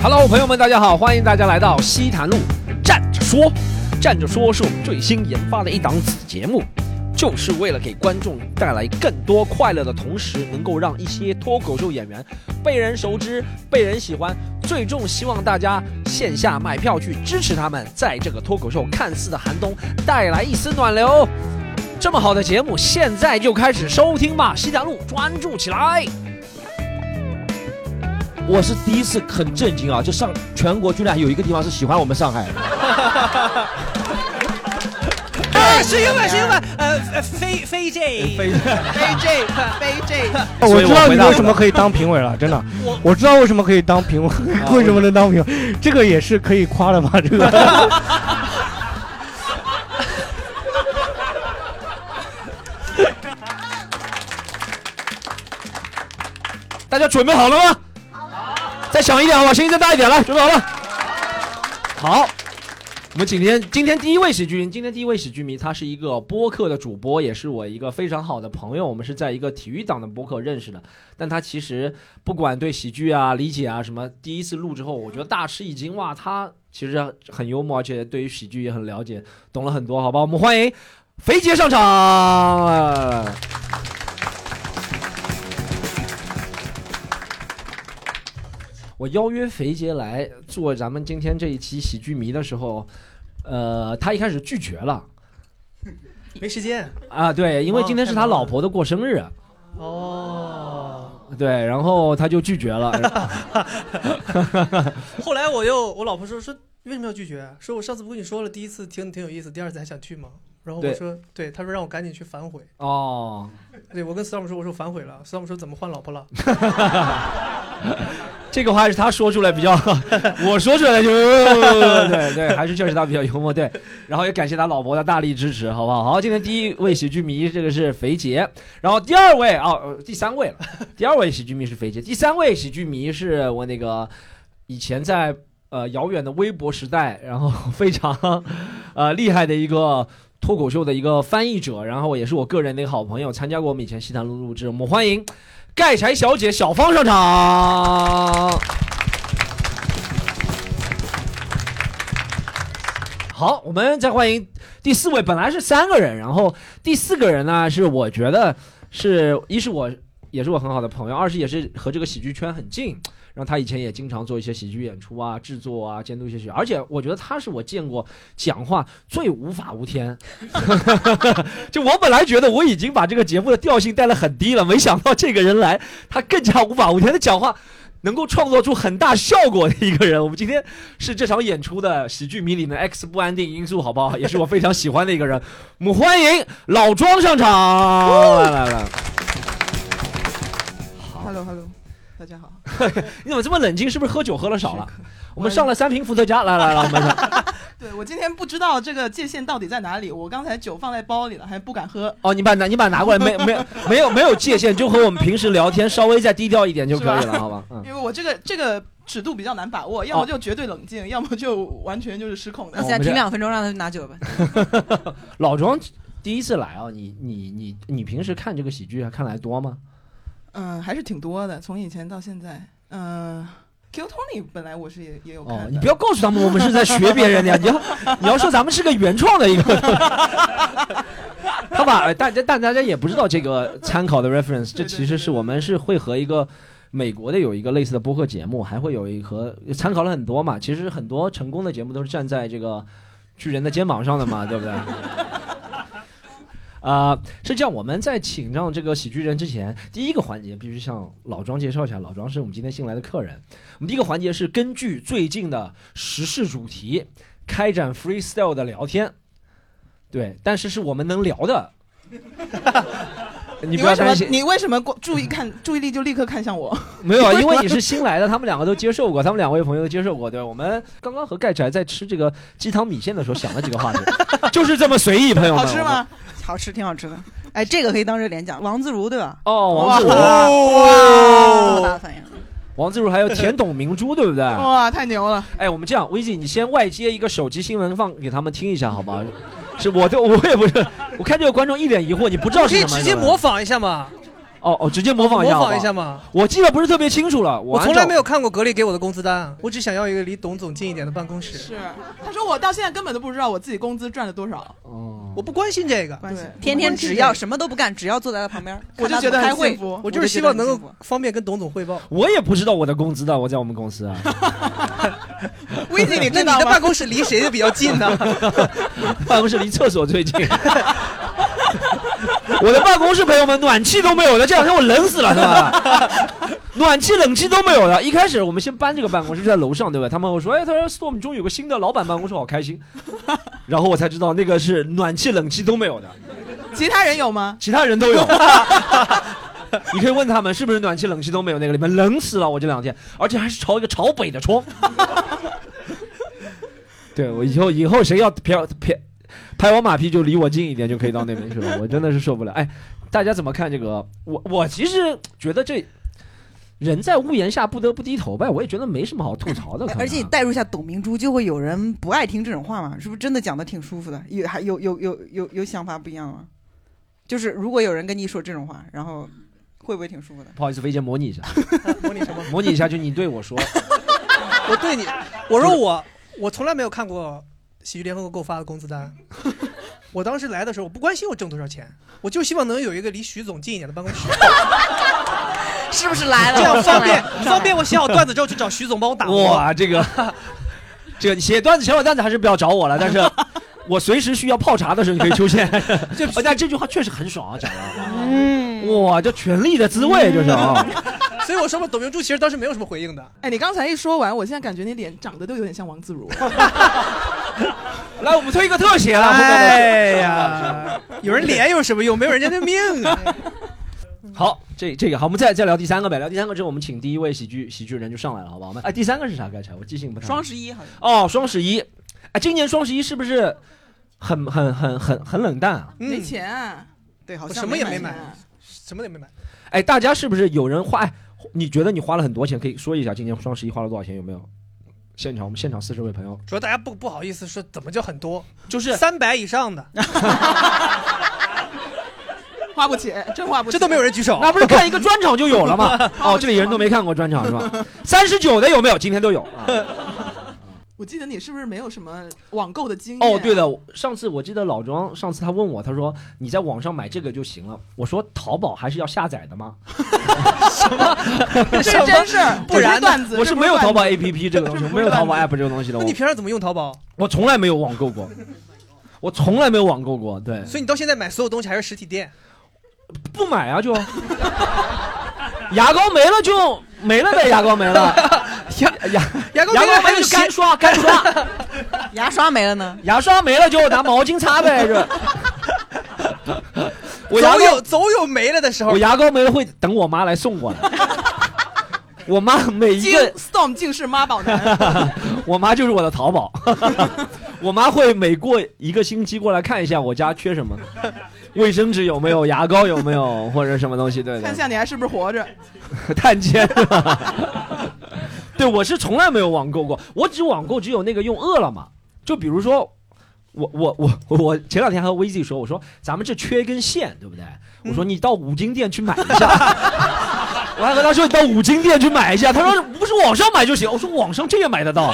Hello，朋友们，大家好，欢迎大家来到西坛路站着说。站着说是我们最新研发的一档子节目，就是为了给观众带来更多快乐的同时，能够让一些脱口秀演员被人熟知、被人喜欢。最终希望大家线下买票去支持他们，在这个脱口秀看似的寒冬带来一丝暖流。这么好的节目，现在就开始收听吧！西坛路专注起来。我是第一次很震惊啊！就上全国居然有一个地方是喜欢我们上海的。哎，是因为是因为呃呃飞飞 J 飞 飞 J 飞 J，我知道你为什么可以当评委了，真的，我知道为什么可以当评委，为什么能当评委，这个也是可以夸的嘛？这个。大家准备好了吗？再响一点好吧，声音再大一点，来，准备好了。好，我们今天今天第一位喜剧人，今天第一位喜剧迷，他是一个播客的主播，也是我一个非常好的朋友。我们是在一个体育党的播客认识的，但他其实不管对喜剧啊、理解啊什么，第一次录之后，我觉得大吃一惊。哇，他其实很幽默，而且对于喜剧也很了解，懂了很多，好吧？我们欢迎肥杰上场。我邀约肥杰来做咱们今天这一期喜剧迷的时候，呃，他一开始拒绝了没时间。啊，对，因为今天是他老婆的过生日，哦，对，然后他就拒绝了。后来我又我老婆说说为什么要拒绝？说我上次不跟你说了，第一次听挺有意思，第二次还想去吗？然后我对说对，他说让我赶紧去反悔。哦，对我跟 Storm 说，我说反悔了。Storm 说怎么换老婆了？这个话是他说出来比较，我说出来就对对，还是确实他比较幽默，对。然后也感谢他老婆的大力支持，好不好？好，今天第一位喜剧迷这个是肥杰，然后第二位啊、呃第三位了，第二位喜剧迷是肥杰，第三位喜剧迷是我那个以前在呃遥远的微博时代，然后非常 呃厉害的一个。脱口秀的一个翻译者，然后也是我个人的一个好朋友，参加过我们以前西坛路录制。我们欢迎盖柴小姐小芳上场。好，我们再欢迎第四位，本来是三个人，然后第四个人呢是我觉得是一是我也是我很好的朋友，二是也是和这个喜剧圈很近，然后他以前也经常做一些喜剧演出啊、制作啊、监督一些喜剧，而且我觉得他是我见过讲话最无法无天。就我本来觉得我已经把这个节目的调性带得很低了，没想到这个人来，他更加无法无天的讲话。能够创作出很大效果的一个人，我们今天是这场演出的喜剧迷里面 X 不安定因素，好不好？也是我非常喜欢的一个人。我们欢迎老庄上场，来来来，Hello Hello，大家好。你怎么这么冷静？是不是喝酒喝了少了？我们上了三瓶伏特加，来来来，我们 对我今天不知道这个界限到底在哪里，我刚才酒放在包里了，还不敢喝。哦，你把拿你把拿过来，没没没有没有界限，就和我们平时聊天稍微再低调一点就可以了，好吧？嗯，因为我这个这个尺度比较难把握，要么就绝对冷静，要么就完全就是失控的。那现在停两分钟，让他拿酒吧。老庄第一次来啊，你你你你平时看这个喜剧还看来多吗？嗯，还是挺多的，从以前到现在。嗯，Q Tony 本来我是也也有看的。，哦你不要告诉他们我们是在学别人的呀，你要你要说咱们是个原创的一个。他把大家但大家也不知道这个参考的 reference，这其实是我们是会和一个美国的有一个类似的播客节目，还会有一和参考了很多嘛。其实很多成功的节目都是站在这个巨人的肩膀上的嘛，对不对？啊、是这样，我们在请上这个喜剧人之前，第一个环节必须向老庄介绍一下。老庄是我们今天新来的客人。我们第一个环节是根据最近的时事主题开展 freestyle 的聊天，对，但是是我们能聊的。你你为什么不要担心，你为什么光注意看 注意力就立刻看向我？没有啊，因为你是新来的，他们两个都接受过，他们两位朋友都接受过，对吧？我们刚刚和盖宅在吃这个鸡汤米线的时候想了几个话题，就是这么随意，朋友们。好吃吗？好吃，挺好吃的。哎，这个可以当热脸讲，王自如对吧？哦，王自如，这么大反应，王自如还有田董明珠，对不对？哇，太牛了！哎，我们这样，威姐，你先外接一个手机新闻放给他们听一下，好吧？是我就我也不是，我看这个观众一脸疑惑，你不知道是什么？可以直接模仿一下嘛？哦哦，直接模仿一下好不好，模仿一下嘛。我记得不是特别清楚了，我从来没有。有看过格力给我的工资单，我只想要一个离董总近一点的办公室。是，他说我到现在根本都不知道我自己工资赚了多少，哦，我不关心这个，关系天天只要什么都不干，只要坐在他旁边，我就觉得看他怎么开会很幸。福。我就是希望能够方便跟董总汇报。我也不知道我的工资的，我在我们公司啊，威姐，你那你？的办公室离谁的比较近呢？办公室离厕所最近。我的办公室朋友们暖气都没有的，这两天我冷死了，是吧？暖气、冷气都没有的。一开始我们先搬这个办公室就在楼上，对吧？他们我说，哎，他说 Storm 终于有个新的老板办公室，好开心。然后我才知道那个是暖气、冷气都没有的，其他人有吗？其他人都有。你可以问他们是不是暖气、冷气都没有，那个里面冷死了，我这两天，而且还是朝一个朝北的窗。对我以后以后谁要拍拍拍我马屁就离我近一点就可以到那边去了，我真的是受不了。哎，大家怎么看这个？我我其实觉得这人在屋檐下不得不低头呗，我也觉得没什么好吐槽的。而且你代入一下董明珠，就会有人不爱听这种话嘛？是不是真的讲的挺舒服的？有还有有有有有想法不一样吗？就是如果有人跟你说这种话，然后会不会挺舒服的？不好意思，飞姐模拟一下，模拟什么？模拟一下，就你对我说，我对你，我说我我从来没有看过喜剧联合国给我发的工资单。我当时来的时候，我不关心我挣多少钱，我就希望能有一个离徐总近一点的办公室，是不是来了？这样方便方便我写好段子之后去找徐总帮我打磨。哇，这个 这个写段子写好段子还是不要找我了，但是 我随时需要泡茶的时候你可以出现。这哦但这句话确实很爽啊，讲的。嗯，哇，这权力的滋味就是啊！所以我说嘛，董明珠其实当时没有什么回应的。哎，你刚才一说完，我现在感觉你脸长得都有点像王自如。来，我们推一个特写了，哎呀，有人脸有什么用？没有人家的命啊！好，这这个好，我们再再聊第三个呗。聊第三个之后，我们请第一位喜剧喜剧人就上来了，好不好？我们哎，第三个是啥？刚才我记性不太好。双十一好像哦，双十一，哎，今年双十一是不是很很很很很冷淡啊？没嗯，钱啊，对，好我像什么也没买什么也没买。哎，大家是不是有人花？哎，你觉得你花了很多钱？可以说一下今年双十一花了多少钱？有没有？现场我们现场四十位朋友，主要大家不不好意思说怎么就很多，就是三百以上的，花不起，真花不起。这都没有人举手。那不是看一个专场就有了吗？哦，这里人都没看过专场是吧？三十九的有没有？今天都有。啊我记得你是不是没有什么网购的经验？哦，对，的，上次我记得老庄上次他问我，他说你在网上买这个就行了。我说淘宝还是要下载的吗？什么这是真事儿，不然段子。我是没有淘宝 APP 这个东西，没有淘宝 APP 这个东西的。那你平常怎么用淘宝？我从来没有网购过，我从来没有网购过。对，所以你到现在买所有东西还是实体店。不买啊就。牙膏没了就没了呗，牙膏没了，牙牙牙膏牙膏没了就干刷干刷，牙刷没了呢。牙刷没了就拿毛巾擦呗，是。我牙总膏有总有没了的时候我。牙膏没了会等我妈来送过来。我妈每一个，Storm 竟是妈宝男，我妈就是我的淘宝。我妈会每过一个星期过来看一下我家缺什么，卫生纸有没有，牙膏有没有，或者什么东西，对对。看一下你还是不是活着。探监？对，我是从来没有网购过，我只网购只有那个用饿了么。就比如说，我我我我前两天和 VZ 说，我说咱们这缺一根线，对不对？我说你到五金店去买一下。我还和他说你到五金店去买一下，他说不是网上买就行。我说网上这也买得到。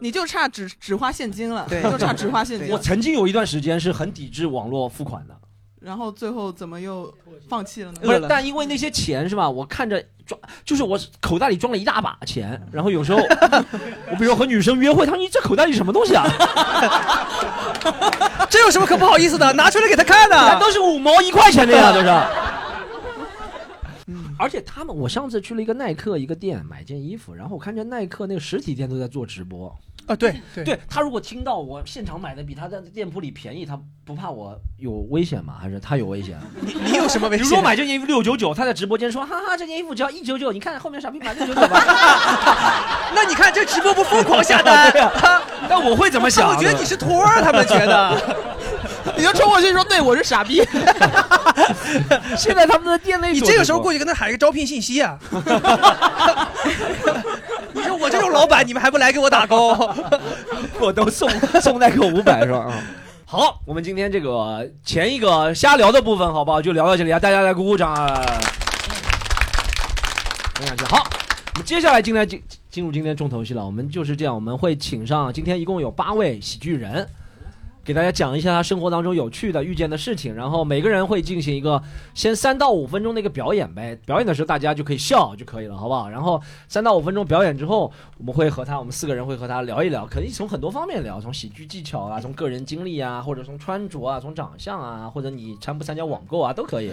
你就差只只花现金了，对就差只花现金我。曾经有一段时间是很抵制网络付款的，然后最后怎么又放弃了呢？不是，但因为那些钱是吧？我看着装，就是我口袋里装了一大把钱，然后有时候我比如和女生约会，她说你这口袋里什么东西啊？这有什么可不好意思的？拿出来给她看的。那都是五毛一块钱的呀，都是。而且他们，我上次去了一个耐克一个店买件衣服，然后我看见耐克那个实体店都在做直播。啊，对对对他如果听到我现场买的比他在店铺里便宜，他不怕我有危险吗？还是他有危险？你你有什么危险？比如说买这件衣服六九九，他在直播间说哈哈，这件衣服只要一九九，你看后面傻逼买六九九吧。那你看这直播不疯狂下单？对啊，那我会怎么想？我觉得你是托儿，他们觉得。你就冲过去说：“对我是傻逼。现在他们的店内你这个时候过去跟他喊一个招聘信息啊！就我这种老板，你们还不来给我打工？我都送送代购五百是吧？啊，好，我们今天这个前一个瞎聊的部分，好不好？就聊到这里啊，大家来鼓鼓掌啊！分享一下。好，我们接下来进来进进入今天重头戏了。我们就是这样，我们会请上今天一共有八位喜剧人，给大家讲一下他生活当中有趣的遇见的事情，然后每个人会进行一个先三到五分钟的一个表演呗。表演的时候大家就可以笑就可以了，好不好？然后三到五分钟表演之后，我们会和他，我们四个人会和他聊一聊，可以从很多方面聊，从喜剧技巧啊，从个人经历啊，或者从穿着啊，从长相啊，或者你参不参加网购啊，都可以，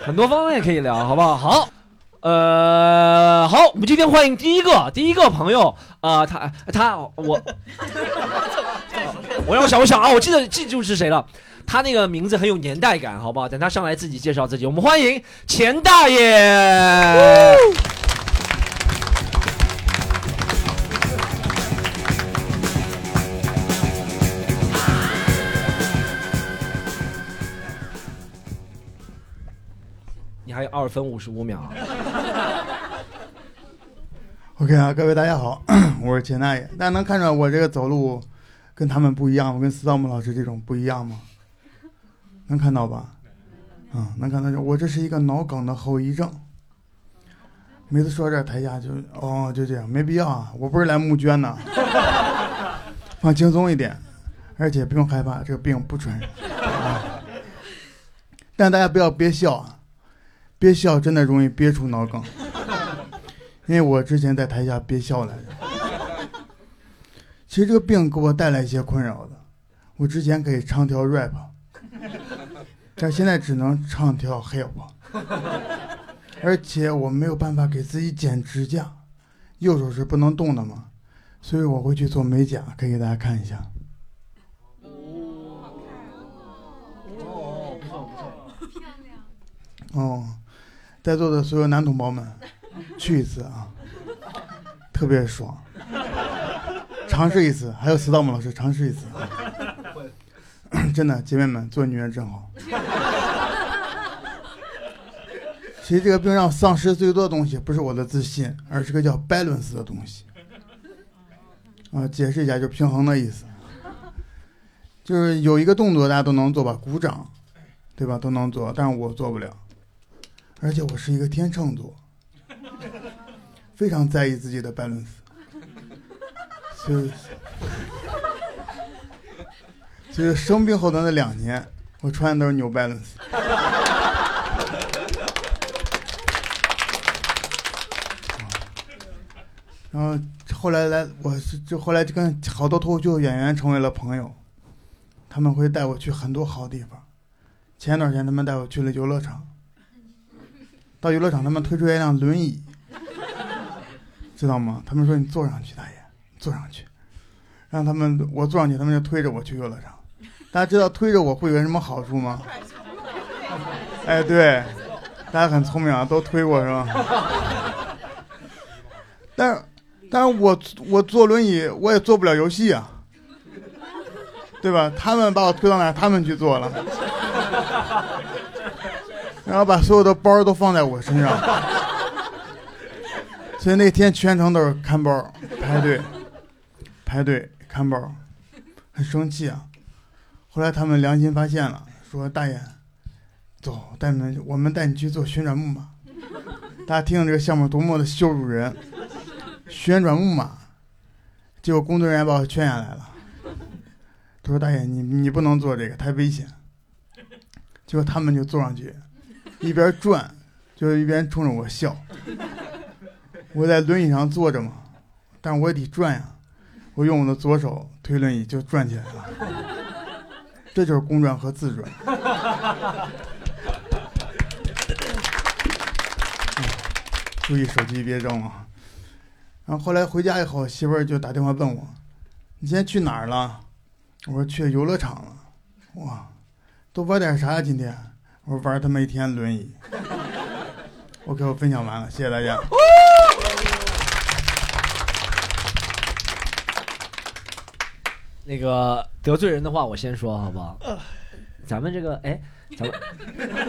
很多方面可以聊，好不好？好。呃，好，我们今天欢迎第一个第一个朋友啊、他他我，我让我想我想啊，我记得记住是谁了，他那个名字很有年代感，好不好？等他上来自己介绍自己，我们欢迎钱大爷。你还有二分五十五秒。OK 啊，各位大家好，我是钱大爷。大家能看出来我这个走路跟他们不一样吗？跟斯道姆老师这种不一样吗？能看到吧？啊、能看到。我这是一个脑梗的后遗症。每次说这台下就哦就这样，没必要啊，我不是来募捐的，放轻松一点，而且不用害怕，这个病不传染。啊但大家不要憋笑啊，憋笑真的容易憋出脑梗。因为我之前在台下憋笑来着。其实这个病给我带来一些困扰的，我之前可以唱跳 rap，但现在只能唱跳 hip，而且我没有办法给自己剪指甲，右手是不能动的嘛，所以我会去做美甲，可以给大家看一下。哦，在座的所有男同胞们，去一次啊，特别爽，尝试一次。还有斯道姆老师，尝试一次啊，真的，姐妹们，做女人真好。其实这个病让丧失最多的东西，不是我的自信，而是个叫 balance 的东西。啊，解释一下，就是平衡的意思。就是有一个动作大家都能做吧，鼓掌，对吧？都能做，但是我做不了。而且我是一个天秤座，非常在意自己的 balance，就是，就是生病后的那两年，我穿的都是 New Balance。然后后来来，我是就后来就跟好多脱口秀演员成为了朋友，他们会带我去很多好地方。前一段时间他们带我去了游乐场。到游乐场，他们推出一辆轮椅，知道吗？他们说你坐上去，大爷，坐上去，让他们我坐上去，他们就推着我去游乐场。大家知道推着我会有什么好处吗？哎，对，大家很聪明啊，都推过是吧？但，但是我我坐轮椅我也做不了游戏啊，对吧？他们把我推到哪，他们去做了。然后把所有的包都放在我身上，所以那天全程都是看包排队，排队看包，很生气啊。后来他们良心发现了，说大爷，走，带你们，我们带你去做旋转木马。大家听听这个项目多么的羞辱人，旋转木马。结果工作人员把我劝下来了，他说大爷你你不能做这个，太危险。结果他们就坐上去。一边转，就一边冲着我笑。我在轮椅上坐着嘛，但我也得转呀。我用我的左手推轮椅就转起来了，这就是公转和自转。注意手机别扔啊！然后后来回家以后，媳妇儿就打电话问我：“你今天去哪儿了？”我说：“去游乐场了。”哇，都玩点啥呀？今天？我说玩他妈一天轮椅。OK，我分享完了，谢谢大家。那个得罪人的话，我先说好不好？咱们这个，哎，咱们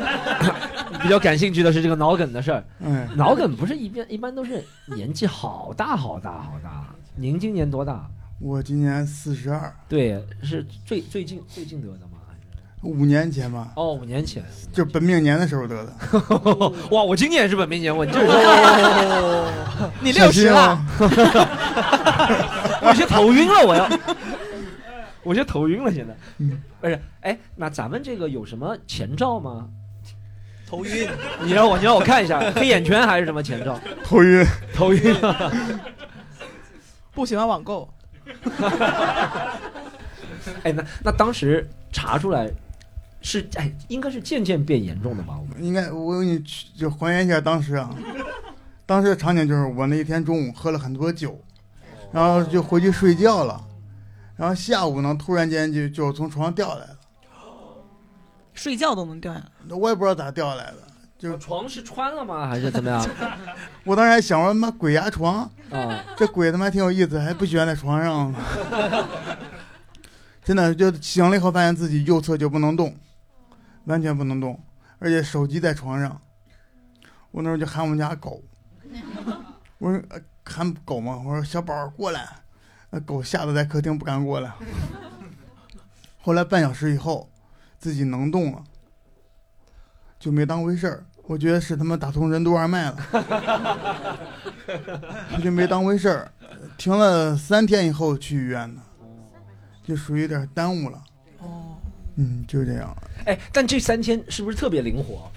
比较感兴趣的是这个脑梗的事儿。嗯，脑梗不是一般一般都是年纪好大好大好大。您今年多大？我今年四十二，对，是最最近最近得的吗？五年前吧，哦，五年前。就本命年的时候得的。哇，我今年也是本命年，我就是 你六十了，了，我有些头晕了，我要，我有些头晕了，现在。嗯不是，哎，那咱们这个有什么前兆吗？头晕，你让我，你让我看一下，黑眼圈还是什么前兆？头晕。头晕。不喜欢网购，哎，那那当时查出来是哎，应该是渐渐变严重的吧？我们应该我给你去就还原一下当时啊，当时的场景就是我那一天中午喝了很多酒，然后就回去睡觉了，然后下午呢突然间就就从床上掉下来了，睡觉都能掉下来。我也不知道咋掉下来的，就床是穿了吗？还是怎么样？我当时还想说妈鬼压床，啊，这鬼他妈挺有意思，还不喜欢在床上。真的就醒了以后发现自己右侧就不能动，完全不能动，而且手机在床上。我那时候就喊我们家狗，我说呃喊狗嘛，我说小宝过来，那狗吓得在客厅不敢过来。后来半小时以后，自己能动了，就没当回事儿。我觉得是他妈打通任督二脉了，他就没当回事儿。停了三天以后去医院的，就属于有点耽误了。哦，嗯，就这样。哎，但这三天是不是特别灵活？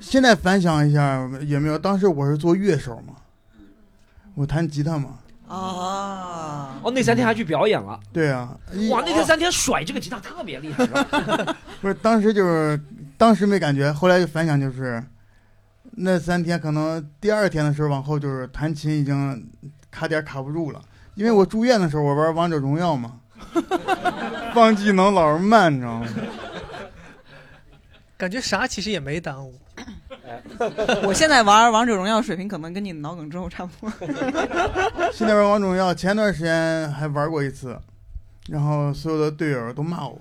现在反想一下，也没有？当时我是做乐手嘛，我弹吉他嘛。啊，哦，那三天还去表演了。对啊，哇，那天三天甩这个吉他特别厉害，是吧？不是当时就是当时没感觉，后来就反响就是，那三天可能第二天的时候往后就是弹琴已经卡点卡不住了，因为我住院的时候我玩王者荣耀嘛，放技能老是慢，你知道吗？感觉啥其实也没耽误。我现在玩王者荣耀水平可能跟你脑梗之后差不多。现在玩王者荣耀，前段时间还玩过一次，然后所有的队友都骂我，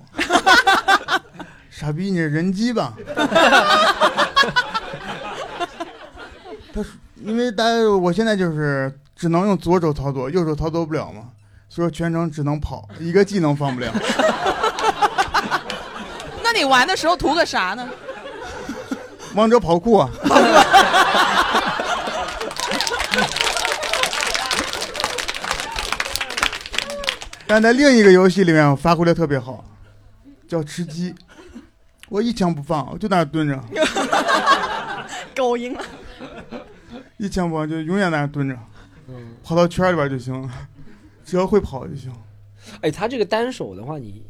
傻逼，你是人机吧？他说，因为大家我现在就是只能用左手操作，右手操作不了嘛，所以说全程只能跑，一个技能放不了。那你玩的时候图个啥呢？王者跑酷啊！但在另一个游戏里面，我发挥的特别好，叫吃鸡。我一枪不放，我就在那蹲着，狗赢了。一枪不放就永远在那蹲着，跑到圈里边就行了，只要会跑就行。哎，他这个单手的话，你，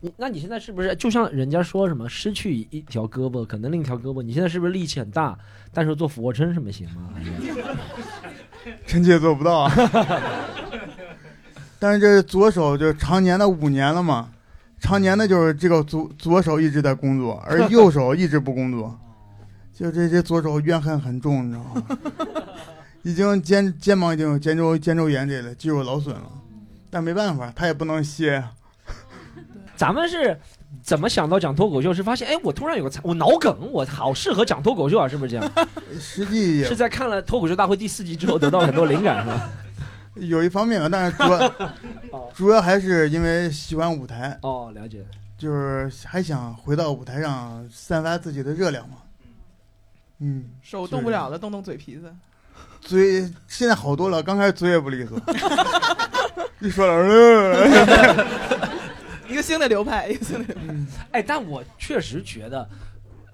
你，那你现在是不是就像人家说什么失去一条胳膊，可能另一条胳膊？你现在是不是力气很大，但是做俯卧撑什么行吗？臣妾做不到啊。但是这左手就常年的五年了嘛，常年的就是这个左左手一直在工作，而右手一直不工作，就这这左手怨恨很重，你知道吗？已经肩肩膀已经有肩周肩周炎这类肌肉劳损了，但没办法，他也不能歇呀。咱们是怎么想到讲脱口秀？是发现哎，我突然有个才，我脑梗，我好适合讲脱口秀啊，是不是这样？实际也是在看了《脱口秀大会》第四集之后得到很多灵感，是吧？有一方面吧，但是主要 主要还是因为喜欢舞台，哦，了解。就是还想回到舞台上散发自己的热量嘛。嗯，手动不了了，动动嘴皮子。嘴现在好多了，刚开始嘴也不利索，一说了，呃一个新的流派，一个新的流派。哎，但我确实觉得，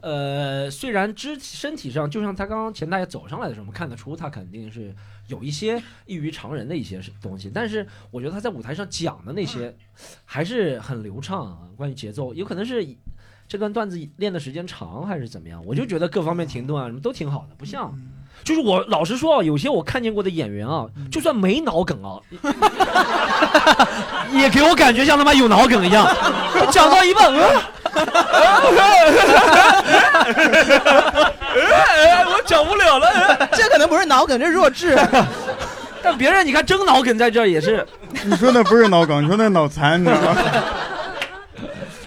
呃，虽然肢体身体上，就像他刚刚前大爷走上来的时候，我们看得出他肯定是有一些异于常人的一些东西，但是我觉得他在舞台上讲的那些还是很流畅啊。关于节奏，有可能是这段段子练的时间长，还是怎么样？我就觉得各方面停顿啊，什么都挺好的，不像。就是我老实说啊，有些我看见过的演员啊，就算没脑梗啊，也给我感觉像他妈有脑梗一样，讲到一半，呃我讲不了了。这可能不是脑梗，这是弱智。但别人你看真脑梗在这儿也是，你说那不是脑梗，你说那脑残，你知道吗？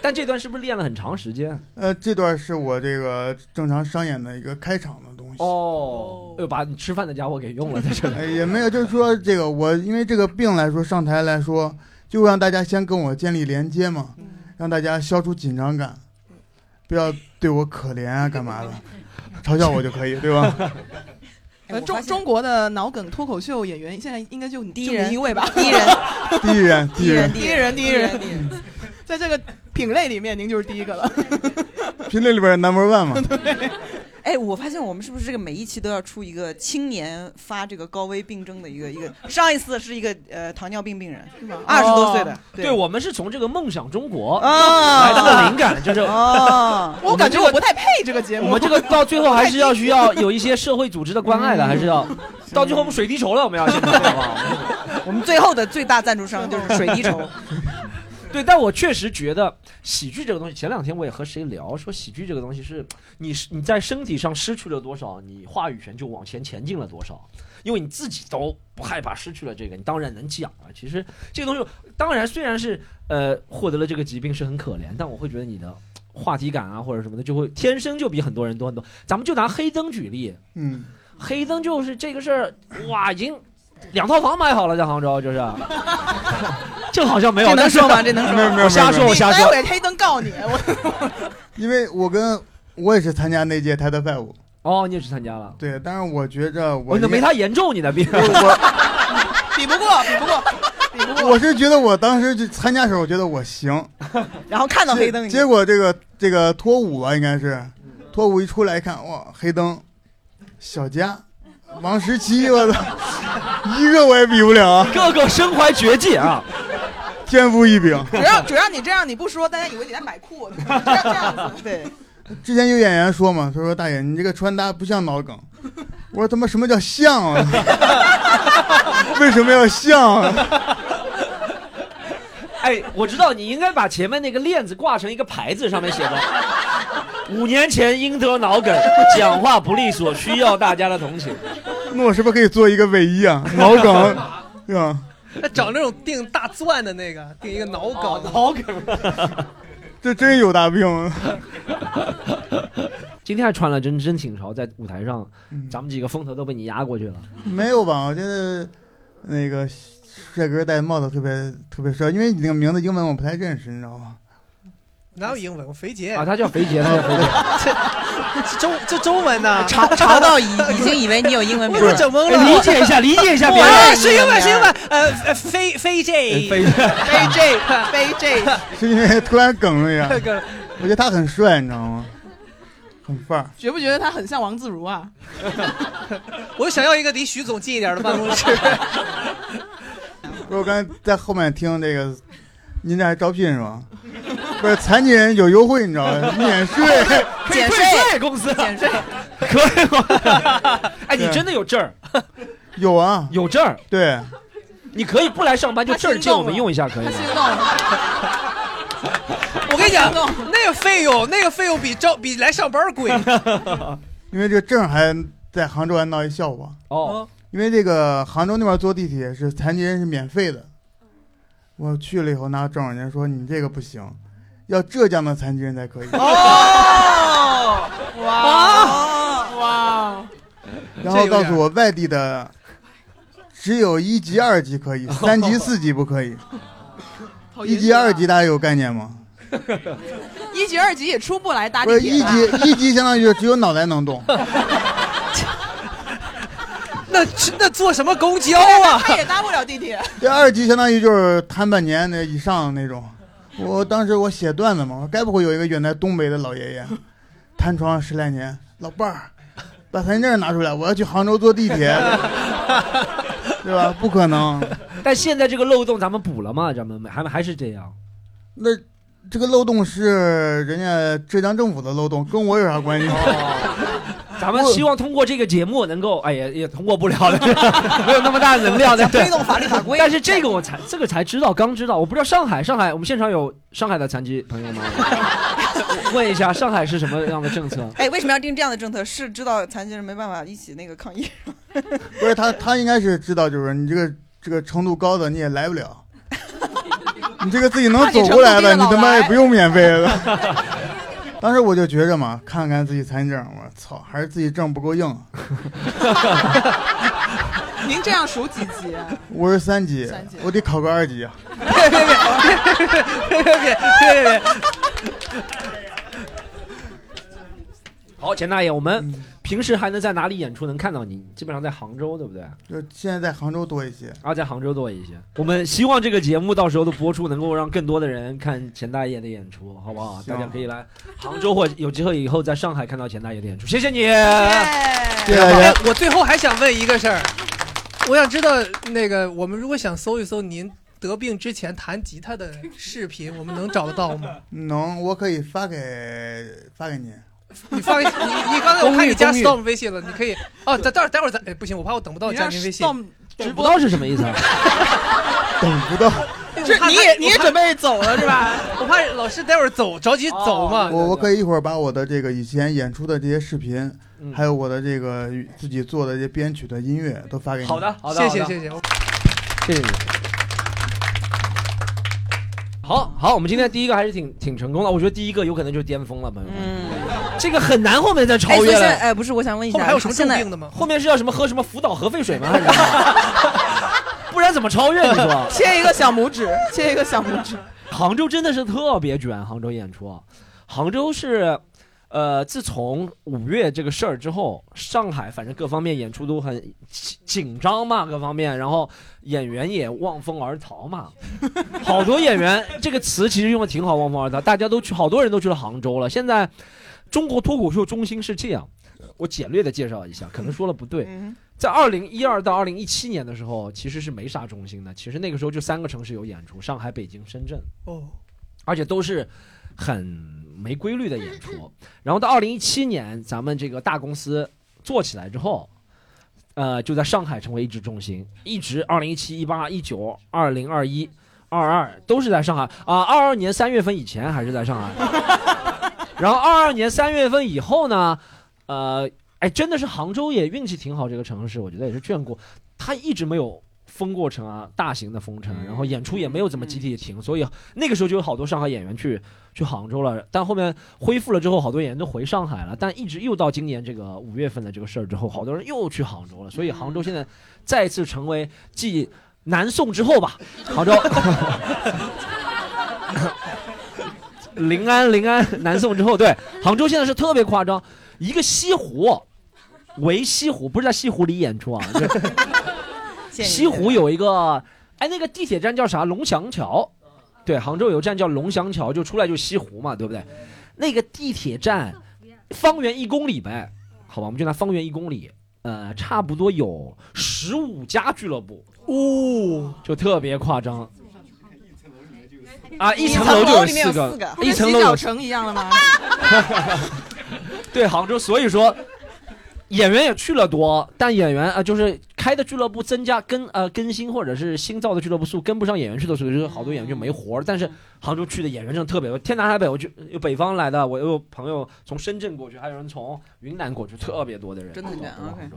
但这段是不是练了很长时间？呃，这段是我这个正常商演的一个开场的东西。哦，又把你吃饭的家伙给用了在这里。哎，也没有，就是说这个我因为这个病来说上台来说，就让大家先跟我建立连接嘛，让大家消除紧张感，不要对我可怜啊干嘛的，嘲笑我就可以，对吧？呃，中中国的脑梗脱口秀演员现在应该就你第一人 一位吧？第一人，第一人，第一人，第一人，第一人，第一人，在这个品类里面，您就是第一个了。品类里边 number one 嘛。哎，我发现我们是不是这个每一期都要出一个青年发这个高危病症的一个一个？上一次是一个呃糖尿病病人，二十多岁的，对，我们是从这个梦想中国啊来的灵感，就是哦，我感觉我不太配这个节目。我们这个 到最后还是要需要有一些社会组织的关爱的，还是要 到最后我们水滴筹了，我们要现在 好不好？我们最后的最大赞助商就是水滴筹。对，但我确实觉得喜剧这个东西，前两天我也和谁聊，说喜剧这个东西是你是你在身体上失去了多少，你话语权就往前前进了多少，因为你自己都不害怕失去了这个，你当然能讲了。其实这个东西，当然虽然是呃获得了这个疾病是很可怜，但我会觉得你的话题感啊或者什么的，就会天生就比很多人多很多。咱们就拿黑灯举例，嗯，黑灯就是这个事儿，哇，已经两套房买好了，在杭州就是，这好像没有，这能说吗？这能说吗？没有没有我瞎说，我瞎说。会黑灯告你，我 因为我跟我也是参加那届 TED Five，哦，你也去参加了，对，但是我觉着我我那没他严重，你的病。我 比不过，比不过，比不过。我是觉得我当时就参加时候，我觉得我行，然后看到黑灯，结果这个这个脱舞啊，应该是脱舞一出来一看，哇，黑灯，小佳，王十七，我操，一个我也比不了啊，个个身怀绝技啊！天赋异禀。主要主要你这样你不说，大家以为你在买裤，这样这样子。对，之前有演员说嘛，他说大爷，你这个穿搭不像脑梗。我说他妈什么叫像啊？为什么要像啊？哎，我知道你应该把前面那个链子挂成一个牌子，上面写着“五年前因得脑梗，讲话不利索，需要大家的同情那我是不是可以做一个卫衣啊？脑梗，对吧？那找那种钉大钻的那个，钉一个脑”。梗，脑梗。这真有大病。今天还穿了真真挺潮，在舞台上，嗯咱们几个风头都被你压过去了。没有吧？我觉得那个帅哥戴帽子特别特别帅，因为你那个名字英文我不太认识，你知道吗？哪有英文？我肥杰啊，，他叫肥杰，他叫肥杰。这中这中文呢？查查到已已经以为你有英文名字。哎整懵了。理解一下，理解一下别哇，人。是英文，是英文。呃呃，飞飞 J，肥飞 J 飞 J，是因为突然梗了呀这。个我觉得他很帅，你知道吗？很范儿。觉不觉得他很像王自如啊？我想要一个离徐总近一点的办公室。不是我刚才在后面听这个，您这还招聘是吧？不是残疾人有优惠，你知道吗？免税。减税公司减税，可以吗？哎，你真的有证儿，有啊，有证儿，对，你可以不来上班就证儿借我们用一下，可以吗？他心动了，我跟你讲，那个费用，那个费用比招比来上班贵。因为这个证还在杭州还闹一笑话，哦，因为这个杭州那边坐地铁是残疾人是免费的，我去了以后拿证，人家说你这个不行，要浙江的残疾人才可以。哦，哇哇，然后告诉我外地的只有一级、二级可以，三级、四级不可以。一级、二级大家有概念吗？一级、二级也出不来搭不是一地铁吧。级，一级相当于只有脑袋能动，那那坐什么公交啊？他也搭不了地铁。这二级相当于就是瘫半年的以上那种。我当时我写段子嘛，我说该不会有一个远在东北的老爷爷，瘫床十来年，老伴儿，把身份证拿出来，我要去杭州坐地铁，对吧？不可能。但现在这个漏洞咱们补了吗？咱们还还是这样。那这个漏洞是人家浙江政府的漏洞，跟我有啥关系？咱们希望通过这个节目能够，哎呀也通过不了了，没有那么大的能量的。推动法律法规。但是这个我才这个才知道，刚知道，我不知道上海，上海我们现场有上海的残疾朋友吗？问一下，上海是什么样的政策？哎，为什么要定这样的政策？是知道残疾人没办法一起那个抗议。不是他，他应该是知道，就是你这个这个程度高的你也来不了，你这个自己能走过来的，你他妈也不用免费的。当时我就觉着嘛，看看自己残疾证，我操，还是自己证不够硬。您这样数几级啊？五十三级三级，我得考个二级啊。别别别别别别别别！好，钱大爷，我们平时还能在哪里演出能看到你？基本上在杭州，对不对？就现在在杭州多一些。啊，在杭州多一些。我们希望这个节目到时候的播出能够让更多的人看钱大爷的演出，好不好？大家可以来杭州或有机会以后在上海看到钱大爷的演出。谢谢你。谢谢大哎家。，我最后还想问一个事儿，我想知道那个我们如果想搜一搜您得病之前弹吉他的视频，我们能找得到吗？能，我可以发给发给您。你发给你你刚才我看你加 Storm 微信了，你可以哦，待待待会儿咱哎不行，我怕我等不到加您微信。等不到是什么意思啊？等不到。是你也你也准备走了是吧？我怕老师待会儿走着急走嘛。我我可以一会儿把我的这个以前演出的这些视频，嗯还有我的这个自己做的这些编曲的音乐都发给你。好的，好的，好的谢谢谢谢。谢谢你。好好，我们今天第一个还是挺挺成功的，我觉得第一个有可能就是巅峰了，朋友们。嗯，这个很难后面再超越了。哎，不是，我想问一下，后面还有什么重病的吗？后面是要什么喝什么福岛核废水吗？不然怎么超越？你说？切一个小拇指，切一个小拇指。杭州真的是特别卷，杭州演出啊，杭州是，呃，自从五月这个事儿之后，上海反正各方面演出都很紧紧张嘛，各方面，然后演员也望风而逃嘛，好多演员这个词其实用的挺好，望风而逃，大家都去，好多人都去了杭州了。现在中国脱口秀中心是这样，我简略的介绍一下，可能说了不对，嗯在二零一二到二零一七年的时候，其实是没啥中心的。其实那个时候就三个城市有演出：上海、北京、深圳，哦，而且都是很没规律的演出。然后到二零一七年，咱们这个大公司做起来之后，呃，就在上海成为一支中心，一直二零一七、一八、一九、二零、二一、二二都是在上海啊。二二年三月份以前还是在上海，然后二二年三月份以后呢，呃。哎，真的是杭州也运气挺好，这个城市我觉得也是眷顾，它一直没有封过城啊，大型的封城，然后演出也没有怎么集体停，所以那个时候就有好多上海演员去去杭州了。但后面恢复了之后，好多演员都回上海了，但一直又到今年这个五月份的这个事儿之后，好多人又去杭州了，所以杭州现在再次成为继南宋之后吧，杭州。临安，临安，南宋之后，对，杭州现在是特别夸张，一个西湖，围西湖，不是在西湖里演出啊，就 西湖有一个，哎，那个地铁站叫啥？龙翔桥，对，杭州有个站叫龙翔桥，就出来就西湖嘛，对不对？那个地铁站方圆一公里呗，好吧，我们就拿方圆一公里，呃，差不多有十五家俱乐部，哦，就特别夸张。啊，一一层楼就有四四个一层楼有城一样了吗？对杭州，所以说演员也去了多，但演员啊、呃就是开的俱乐部增加跟呃更新或者是新造的俱乐部数跟不上演员去的时候，就是好多演员就没活儿。但是杭州去的演员真的特别多，天南海北，我就有北方来的，我有朋友从深圳过去，还有人从云南过去，特别多的人。真的 OK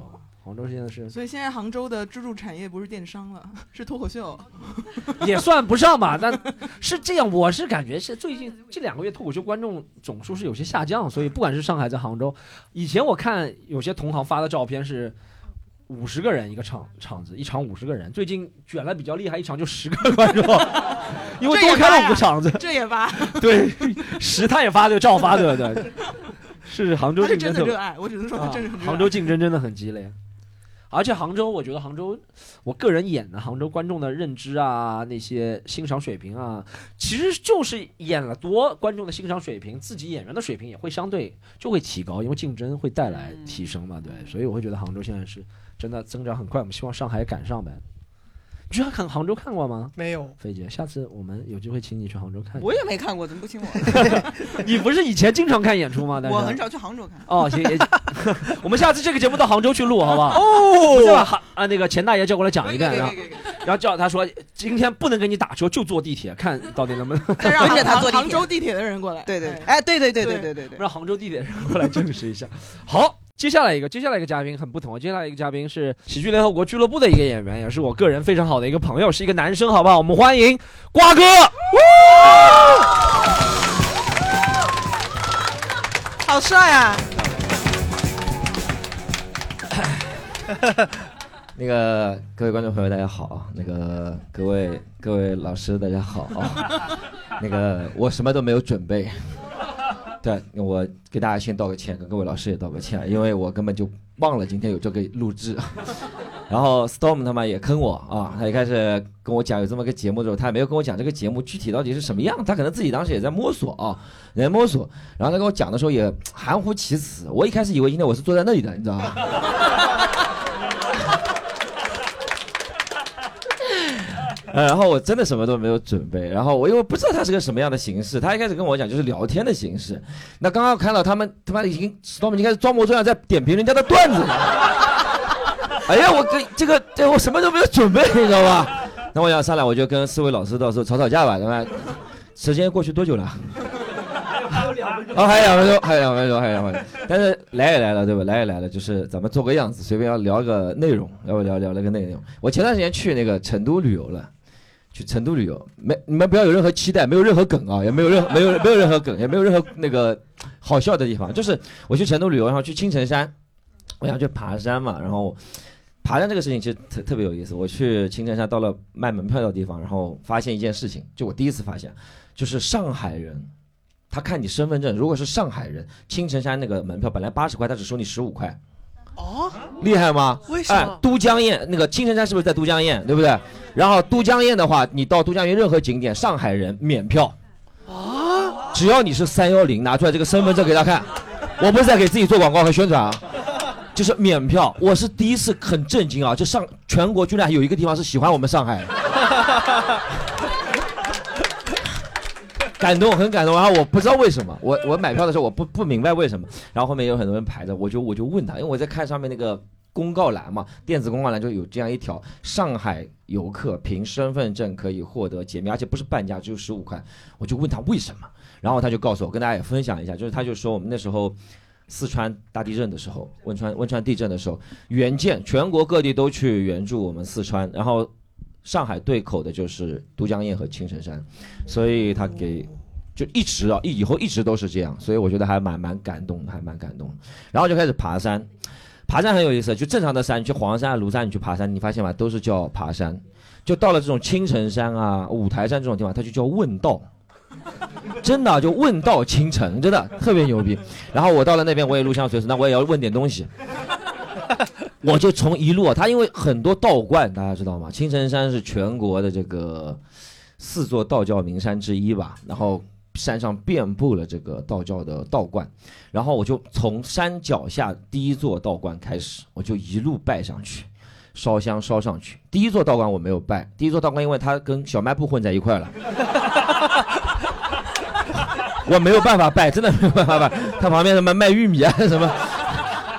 杭州，现在是所以现在杭州的支柱产业不是电商了，是脱口秀。也算不上吧，但是这样，我是感觉是最近这两个月脱口秀观众总数是有些下降，所以不管是上海在杭州，以前我看有些同行发的照片是五十个人一个场场子，一场五十个人，最近卷了比较厉害，一场就十个观众，因为多开了五个场子，这也发，对，十他也发对，照发对对，是杭州是竞争特别真的热爱，我只能说他啊真的很热爱。杭州竞争真的很激烈，而且杭州，我觉得杭州，我个人演的杭州观众的认知啊，那些欣赏水平啊，其实就是演了多，观众的欣赏水平，自己演员的水平也会相对就会提高，因为竞争会带来提升嘛，对，所以我会觉得杭州现在是真的增长很快，我们希望上海赶上呗。你去杭杭州看过吗？没有。飞姐，下次我们有机会请你去杭州看。我也没看过，怎么不请我？你不是以前经常看演出吗？我很少去杭州看。哦，行，也 我们下次这个节目到杭州去录，好不好？哦，是吧？啊，那个钱大爷叫过来讲一个，然后然后叫他说，今天不能给你打车，就坐地铁，看到底能不能。而且他坐杭州地铁的人过来。对对，哎，对对对对对对对，让杭州地铁人过来证实一下。好。接下来一个，接下来一个嘉宾很不同，接下来一个嘉宾是喜剧联合国俱乐部的一个演员，也是我个人非常好的一个朋友，是一个男生，好不好？我们欢迎瓜哥。好帅啊！那个各位观众朋友，大家好。那个各位各位老师，大家好。那个我什么都没有准备，对我给大家先道个歉，跟各位老师也道个歉，因为我根本就忘了今天有这个录制。然后 Storm 他妈也坑我啊！他一开始跟我讲有这么个节目的时候，他也没有跟我讲这个节目具体到底是什么样，他可能自己当时也在摸索啊，也在摸索。然后他跟我讲的时候也含糊其辞，我一开始以为今天我是坐在那里的，你知道吗？呃，然后我真的什么都没有准备，然后我因为不知道他是个什么样的形式，他一开始跟我讲就是聊天的形式，那刚刚看到他们他妈已经 Storm 已经开始装模作样在点评人家的段子了。哎呀，我跟这个这我什么都没有准备，你知道吧？那我想上来我就跟四位老师到时候吵吵架吧，对吧？时间过去多久了？哦，还有两分钟，还有两分钟，还有两分钟。但是来也来了，对吧？来也来了，就是咱们做个样子，随便要聊个内容，要不聊聊那个内容。我前段时间去那个成都旅游了，去成都旅游，没你们不要有任何期待，没有任何梗啊，也没有任何没有没有任何梗，也没有任何那个好笑的地方。就是我去成都旅游，然后去青城山，我想去爬山嘛，然后。爬山这个事情其实特特别有意思。我去青城山，到了卖门票的地方，然后发现一件事情，就我第一次发现，就是上海人，他看你身份证，如果是上海人，青城山那个门票本来八十块，他只收你十五块。哦，厉害吗？为什么？都江堰那个青城山是不是在都江堰，对不对？然后都江堰的话，你到都江堰任何景点，上海人免票。啊！只要你是三幺零，拿出来这个身份证给他看，我不是在给自己做广告和宣传啊。就是免票，我是第一次很震惊啊！就上全国居然有一个地方是喜欢我们上海，感动很感动。然后我不知道为什么，我我买票的时候我不不明白为什么。然后后面有很多人排着，我就我就问他，因为我在看上面那个公告栏嘛，电子公告栏就有这样一条：上海游客凭身份证可以获得减免，而且不是半价，只有十五块。我就问他为什么，然后他就告诉我，跟大家也分享一下，就是他就说我们那时候。四川大地震的时候，汶川汶川地震的时候，援建全国各地都去援助我们四川，然后上海对口的就是都江堰和青城山，所以他给就一直啊以后一直都是这样，所以我觉得还蛮蛮感动，还蛮感动。然后就开始爬山，爬山很有意思，就正常的山，去黄山、庐山，你去爬山，你发现吗？都是叫爬山，就到了这种青城山啊、五台山这种地方，它就叫问道。真的就问道青城，真的特别牛逼。然后我到了那边，我也录像随时，那我也要问点东西。我就从一路，他因为很多道观，大家知道吗？青城山是全国的这个四座道教名山之一吧。然后山上遍布了这个道教的道观。然后我就从山脚下第一座道观开始，我就一路拜上去，烧香烧上去。第一座道观我没有拜，第一座道观因为它跟小卖部混在一块了。我没有办法拜，真的没有办法拜。他旁边什么卖玉米啊，什么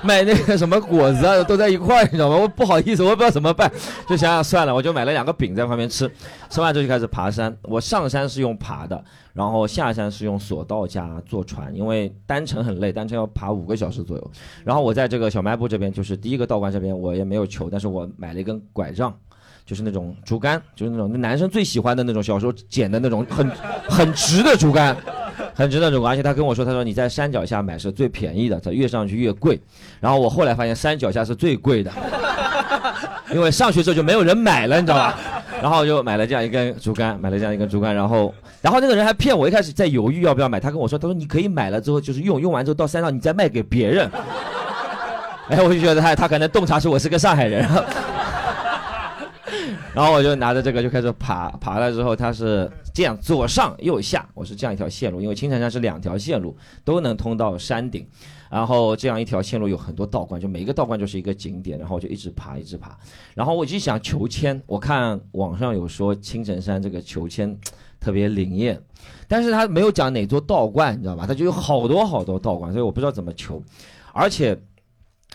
卖那个什么果子啊，都在一块儿，你知道吗？我不好意思，我也不知道怎么办，就想想算了，我就买了两个饼在旁边吃。吃完之后就开始爬山。我上山是用爬的，然后下山是用索道加坐船，因为单程很累，单程要爬五个小时左右。然后我在这个小卖部这边，就是第一个道观这边，我也没有求，但是我买了一根拐杖。就是那种竹竿，就是那种男生最喜欢的那种，小时候捡的那种很很直的竹竿，很直的竹竿。而且他跟我说，他说你在山脚下买是最便宜的，他越上去越贵。然后我后来发现山脚下是最贵的，因为上去之后就没有人买了，你知道吧？然后就买了这样一根竹竿，买了这样一根竹竿。然后，然后那个人还骗我，一开始在犹豫要不要买。他跟我说，他说你可以买了之后就是用，用完之后到山上你再卖给别人。哎，我就觉得他他可能洞察出我是个上海人。然后我就拿着这个就开始爬，爬了之后它是这样左上右下，我是这样一条线路，因为青城山是两条线路都能通到山顶，然后这样一条线路有很多道观，就每一个道观就是一个景点，然后我就一直爬一直爬，然后我就想求签，我看网上有说青城山这个求签特别灵验，但是他没有讲哪座道观，你知道吧？他就有好多好多道观，所以我不知道怎么求，而且。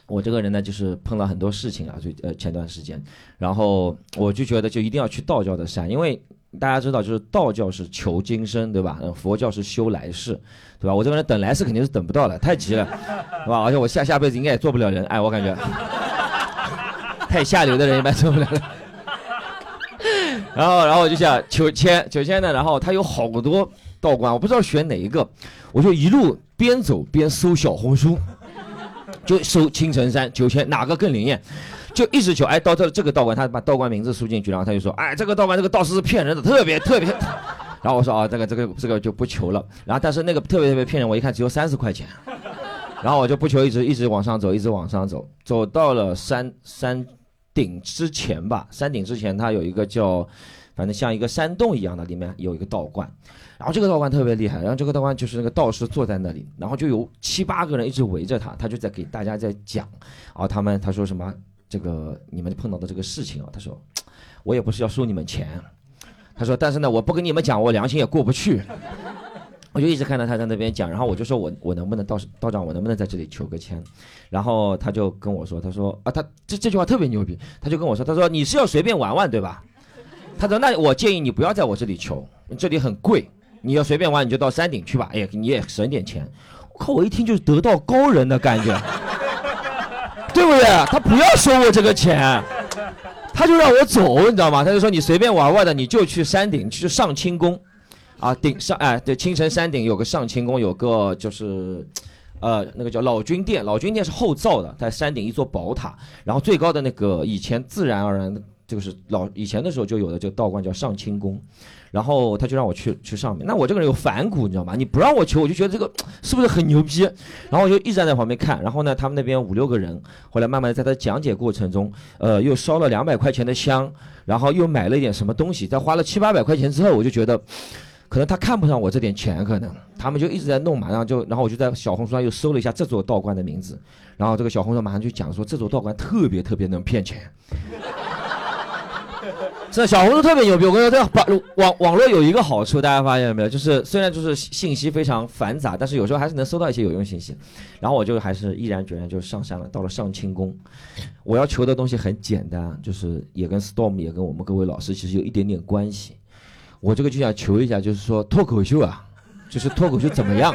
我这个人呢，就是碰到很多事情啊，最呃前段时间，然后我就觉得就一定要去道教的山，因为大家知道，就是道教是求今生，对吧？嗯，佛教是修来世，对吧？我这个人等来世肯定是等不到的，太急了，对吧？而且我下下辈子应该也做不了人，哎，我感觉太下流的人一般做不了了。然后，然后我就想求签，求签呢，然后他有好多道观，我不知道选哪一个，我就一路。边走边搜小红书，就搜青城山九千哪个更灵验。就一直求，哎，到这这个道观，他把道观名字输进去，然后他就说，哎，这个道观这个道士是骗人的，特别特别。然后我说啊，这个这个这个就不求了。然后但是那个特别特别骗人，我一看只有三十块钱，然后我就不求，一直一直往上走，一直往上走，走到了山山顶之前吧。山顶之前，它有一个叫，反正像一个山洞一样的，里面有一个道观。然后这个道观特别厉害，然后这个道观就是那个道士坐在那里，然后就有七八个人一直围着他，他就在给大家在讲，然后他们他说什么这个你们碰到的这个事情啊，他说我也不是要收你们钱。他说：“但是呢，我不跟你们讲，我良心也过不去。我就一直看到他在那边讲，然后我就说我我能不能道道长，我能不能在这里求个签？然后他就跟我说，他说啊，他这这句话特别牛逼，他就跟我说，他说你是要随便玩玩对吧？他说那我建议你不要在我这里求，这里很贵，你要随便玩你就到山顶去吧，哎，你也省点钱。我靠，我一听就是得道高人的感觉，对不对？他不要收我这个钱。”他就让我走，你知道吗？他就说你随便玩玩的，你就去山顶去上清宫，啊，顶上哎，对，青城山顶有个上清宫，有个就是，呃，那个叫老君殿，老君殿是后造的，在山顶一座宝塔，然后最高的那个以前自然而然的，就是老以前的时候就有的这个道观叫上清宫。然后他就让我去去上面，那我这个人有反骨，你知道吗？你不让我求，我就觉得这个 是不是很牛逼？然后我就一直站在旁边看。然后呢，他们那边五六个人，后来慢慢在他讲解过程中，呃，又烧了两百块钱的香，然后又买了一点什么东西，在花了七八百块钱之后，我就觉得，可能他看不上我这点钱，可能他们就一直在弄嘛。然后就，然后我就在小红书上又搜了一下这座道观的名字，然后这个小红书马上就讲说这座道观特别特别能骗钱。这小红书特别牛逼，我跟你说，这网网网络有一个好处，大家发现了没有？就是虽然就是信息非常繁杂，但是有时候还是能搜到一些有用信息。然后我就还是毅然决然就上山了，到了上清宫。我要求的东西很简单，就是也跟 Storm 也跟我们各位老师其实有一点点关系。我这个就想求一下，就是说脱口秀啊，就是脱口秀怎么样？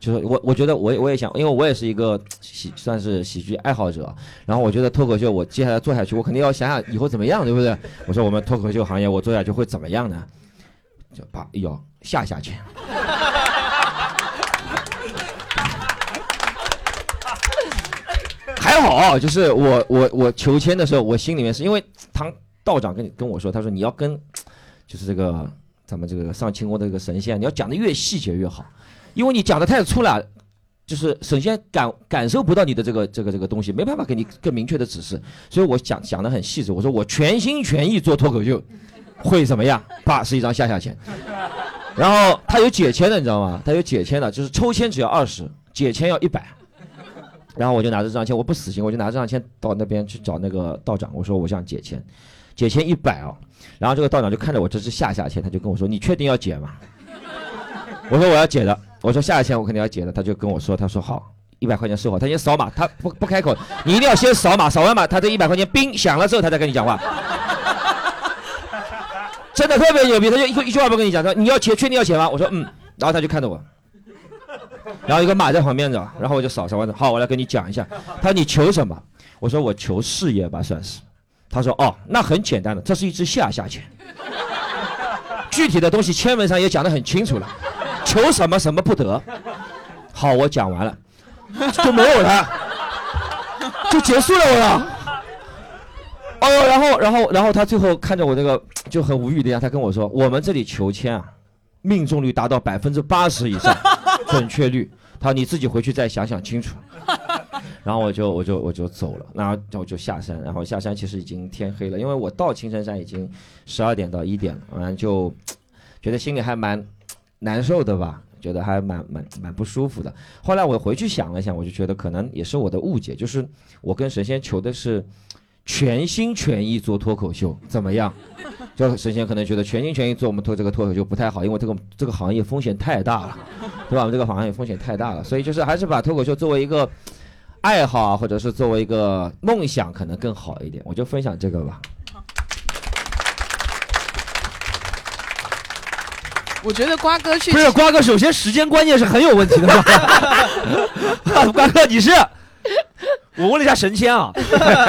就是我，我觉得我我也想，因为我也是一个喜算是喜剧爱好者。然后我觉得脱口秀，我接下来做下去，我肯定要想想以后怎么样，对不对？我说我们脱口秀行业，我做下去会怎么样呢？就把要下下去。还好，就是我我我求签的时候，我心里面是因为唐道长跟你跟我说，他说你要跟就是这个咱们这个上清宫的这个神仙，你要讲的越细节越好。因为你讲的太粗了，就是首先感感受不到你的这个这个这个东西，没办法给你更明确的指示，所以我讲讲的很细致。我说我全心全意做脱口秀，会怎么样？爸是一张下下签，然后他有解签的，你知道吗？他有解签的，就是抽签只要二十，解签要一百。然后我就拿着这张签，我不死心，我就拿这张签到那边去找那个道长，我说我想解签，解签一百哦。然后这个道长就看着我这支下下签，他就跟我说：“你确定要解吗？”我说我要解的。我说下一签我肯定要解的，他就跟我说，他说好，一百块钱收好，他先扫码，他不不开口，你一定要先扫码，扫完码，他这一百块钱冰响了之后，他再跟你讲话，真的特别牛逼，他就一一句话不跟你讲，说你要钱确定要钱吗？我说嗯，然后他就看着我，然后一个码在旁边着，然后我就扫扫完，好，我来跟你讲一下，他说你求什么？我说我求事业吧，算是，他说哦，那很简单的，这是一支下下签，具体的东西签文上也讲得很清楚了。求什么什么不得，好，我讲完了，就没有了，就结束了，我了。哦，然后，然后，然后他最后看着我那个就很无语的样，他跟我说：“我们这里求签啊，命中率达到百分之八十以上，准确率。”他说：“你自己回去再想想清楚。”然后我就我就我就走了，然后我就下山，然后下山其实已经天黑了，因为我到青城山已经十二点到一点了，完了就觉得心里还蛮。难受的吧，觉得还蛮蛮蛮不舒服的。后来我回去想了想，我就觉得可能也是我的误解，就是我跟神仙求的是全心全意做脱口秀，怎么样？就神仙可能觉得全心全意做我们脱这个脱口秀不太好，因为这个这个行业风险太大了，对吧？我们这个行业风险太大了，所以就是还是把脱口秀作为一个爱好啊，或者是作为一个梦想，可能更好一点。我就分享这个吧。我觉得瓜哥去不是瓜哥，首先时间观念是很有问题的。瓜哥，你是？我问了一下神仙啊，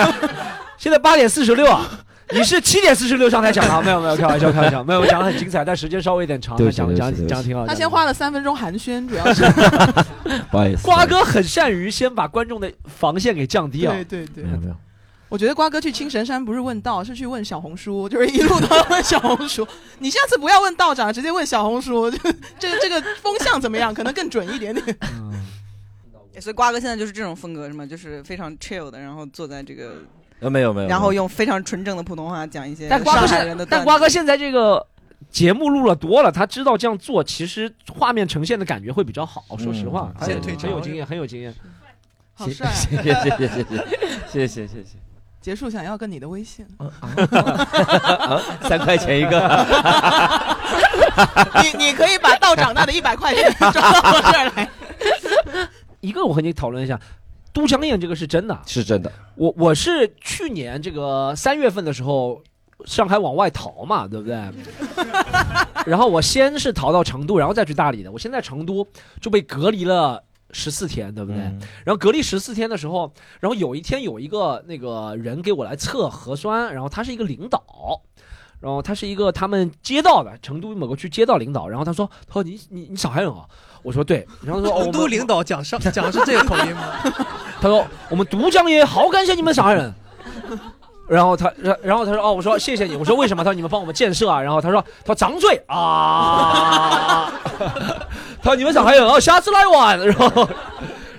现在八点四十六啊，你是七点四十六上台讲的啊？没有没有，开玩笑开玩笑，没有，我讲的很精彩，但时间稍微有点长，讲讲讲得挺好。他先花了三分钟寒暄，主要是不好意思，瓜哥很善于先把观众的防线给降低啊对。对对没。有没有，我觉得瓜哥去青神山不是问道，是去问小红书，就是一路都要问小红书。你下次不要问道长，直接问小红书，就这个这个风向怎么样，可能更准一点点。所以瓜哥现在就是这种风格是吗？就是非常 chill 的，然后坐在这个，呃没有没有，然后用非常纯正的普通话讲一些但瓜哥上海现在，人的。但瓜哥现在这个节目录了多了，他知道这样做，其实画面呈现的感觉会比较好。说实话，很有经验，很有经验。好帅、啊！谢谢谢谢谢谢谢谢谢谢。结束想要个你的微信，啊，三块钱一个，你你可以把道长那的一百块钱 转到我这儿来。一个我和你讨论一下，都江堰这个是真的。是真的，我我是去年这个三月份的时候，上海往外逃嘛，对不对？然后我先是逃到成都，然后再去大理的。我先在成都就被隔离了十四天，对不对？嗯然后隔离十四天的时候，然后有一天有一个那个人给我来测核酸，然后他是一个领导。然后他是一个他们街道的成都某个区街道领导，然后他说：“他说你你你上海人啊？”我说：“对。”然后他说：“哦，我们成都领导讲上讲的是这个口音吗？他说我们都江堰好感谢你们上海人。然后他，然然后他说哦，我说谢谢你，我说为什么？他说你们帮我们建设啊。然后他说他说张嘴啊，他说 你们咋还有哦，下次来玩。然后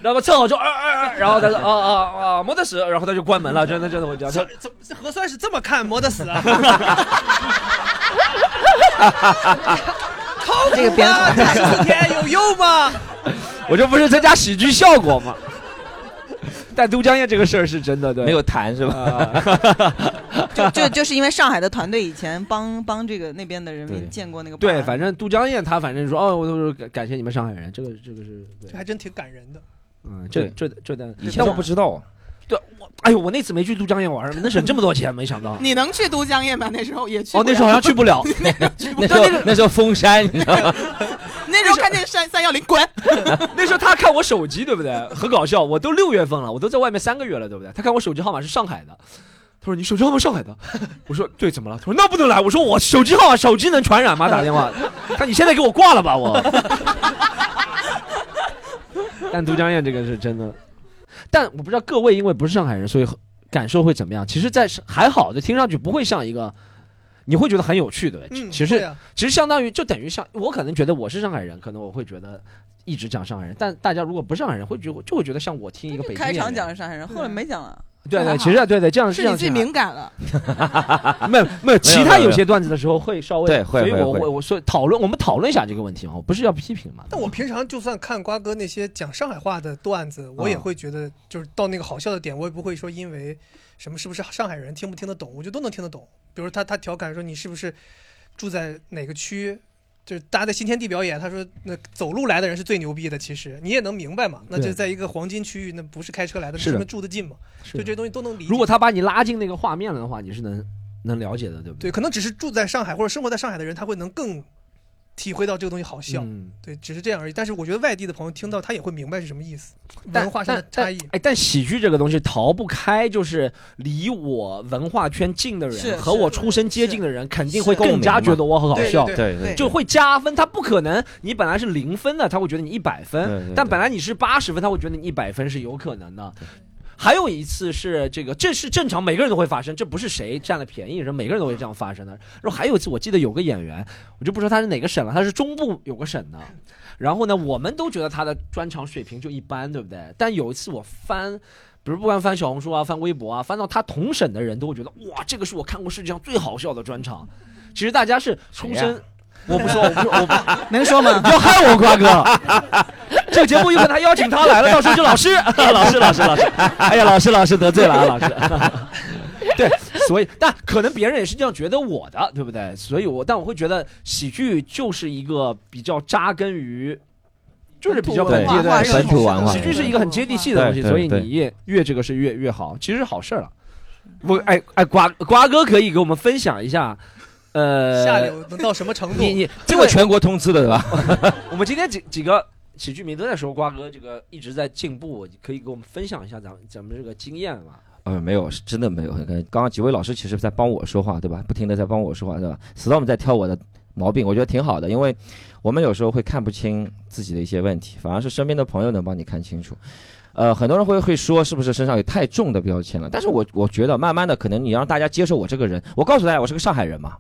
然后正好就啊啊啊，然后他说啊啊啊没得事，然后他就关门了，真的真的会这样。他这这这核酸是这么看，没得死啊！靠这个编啊！这十四天有用吗？我这不是增加喜剧效果吗？但都江堰这个事儿是真的，对，没有谈是吧？啊 就就就是因为上海的团队以前帮帮这个那边的人对民建过那个对，反正都江堰他反正说哦，我都是感感谢你们上海人，这个这个是对这，还真挺感人的。嗯，这这这但以前我不知道，对我，哎呦，我那次没去都江堰玩，能省这么多钱，没想到。你能去都江堰吗？那时候也去哦，那时候好像去不了。那时候那时候封山，你知道吗？那时候看见三三幺零滚，那时候他看我手机，对不对？很搞笑，我都六月份了，我都在外面三个月了，对不对？他看我手机号码是上海的，他说你手机号码上海的，我说对，怎么了？他说那不能来，我说我手机号码手机能传染吗？打电话，他你现在给我挂了吧，我。但都江堰这个是真的，但我不知道各位因为不是上海人，所以感受会怎么样？其实，在还好的，听上去不会像一个。你会觉得很有趣，对不对？嗯，其实其实相当于就等于像我可能觉得我是上海人，可能我会觉得一直讲上海人，但大家如果不是上海人，会觉得就会觉得像我听一个北京开场员讲的上海人，后来没讲了。对对，其实对对，这样这样是你自己敏感了。没有没有，其他没有没有有些段子的时候会稍微对会所以会会我我我说讨论我们讨论一下这个问题嘛，我不是要批评嘛。但我平常就算看瓜哥那些讲上海话的段子，我也会觉得，就是到那个好笑的点，我也不会说因为什么是不是上海人听不听得懂，我觉得都能听得懂。比如他他调侃说你是不是住在哪个区，就是大家在新天地表演，他说那走路来的人是最牛逼的，其实你也能明白嘛。那就在一个黄金区域，那不是开车来的，是的是们住得近嘛，是就这些东西都能理解。如果他把你拉进那个画面了的话，你是能能了解的，对不对，对？可能只是住在上海或者生活在上海的人，他会能更体会到这个东西好笑。嗯，对，只是这样而已。但是我觉得外地的朋友听到他也会明白是什么意思，文化上的差异。哎，但喜剧这个东西逃不开，就是离我文化圈近的人和我出身接近的人，肯定会更加觉得我很好笑。对对对对就会加分，他不可能，你本来是零分的，他会觉得你一百分，对对对但本来你是八十分，他会觉得你一百分是有可能的。还有一次是这个，这是正常，每个人都会发生，这不是谁占了便宜，人每个人都会这样发生的。然后还有一次，我记得有个演员，我就不说他是哪个省了，他是中部有个省的。然后呢，我们都觉得他的专场水平就一般，对不对？但有一次我翻，比如不管翻小红书啊，翻微博啊，翻到他同省的人都会觉得，哇，这个是我看过世界上最好笑的专场。其实大家是出谁身呀，我不说，我不说，我不能说吗？不要害我，瓜哥。这个节目有可能还邀请他来了，到时候就老师，老师，老师，老师。哎呀，老师，老师得罪了啊，老师。对，所以但可能别人也是这样觉得我的，对不对？所以我但我会觉得喜剧就是一个比较扎根于，就是比较本地的本土文化本土文化喜剧是一个很接地气的东西，所以你越越这个是越越好，其实是好事儿了。我哎哎，瓜瓜哥可以给我们分享一下，呃，下流能到什么程度？你你这个全国通吃的对吧？我们今天几几个喜剧迷都在说瓜哥这个一直在进步，可以给我们分享一下咱们咱们这个经验吗？呃，没有，是真的没有。刚刚几位老师其实在帮我说话，对吧？不停的在帮我说话，对吧？Storm 在挑我的毛病，我觉得挺好的，因为我们有时候会看不清自己的一些问题，反而是身边的朋友能帮你看清楚。呃，很多人会会说是不是身上有太重的标签了？但是我我觉得慢慢的，可能你让大家接受我这个人，我告诉大家我是个上海人嘛，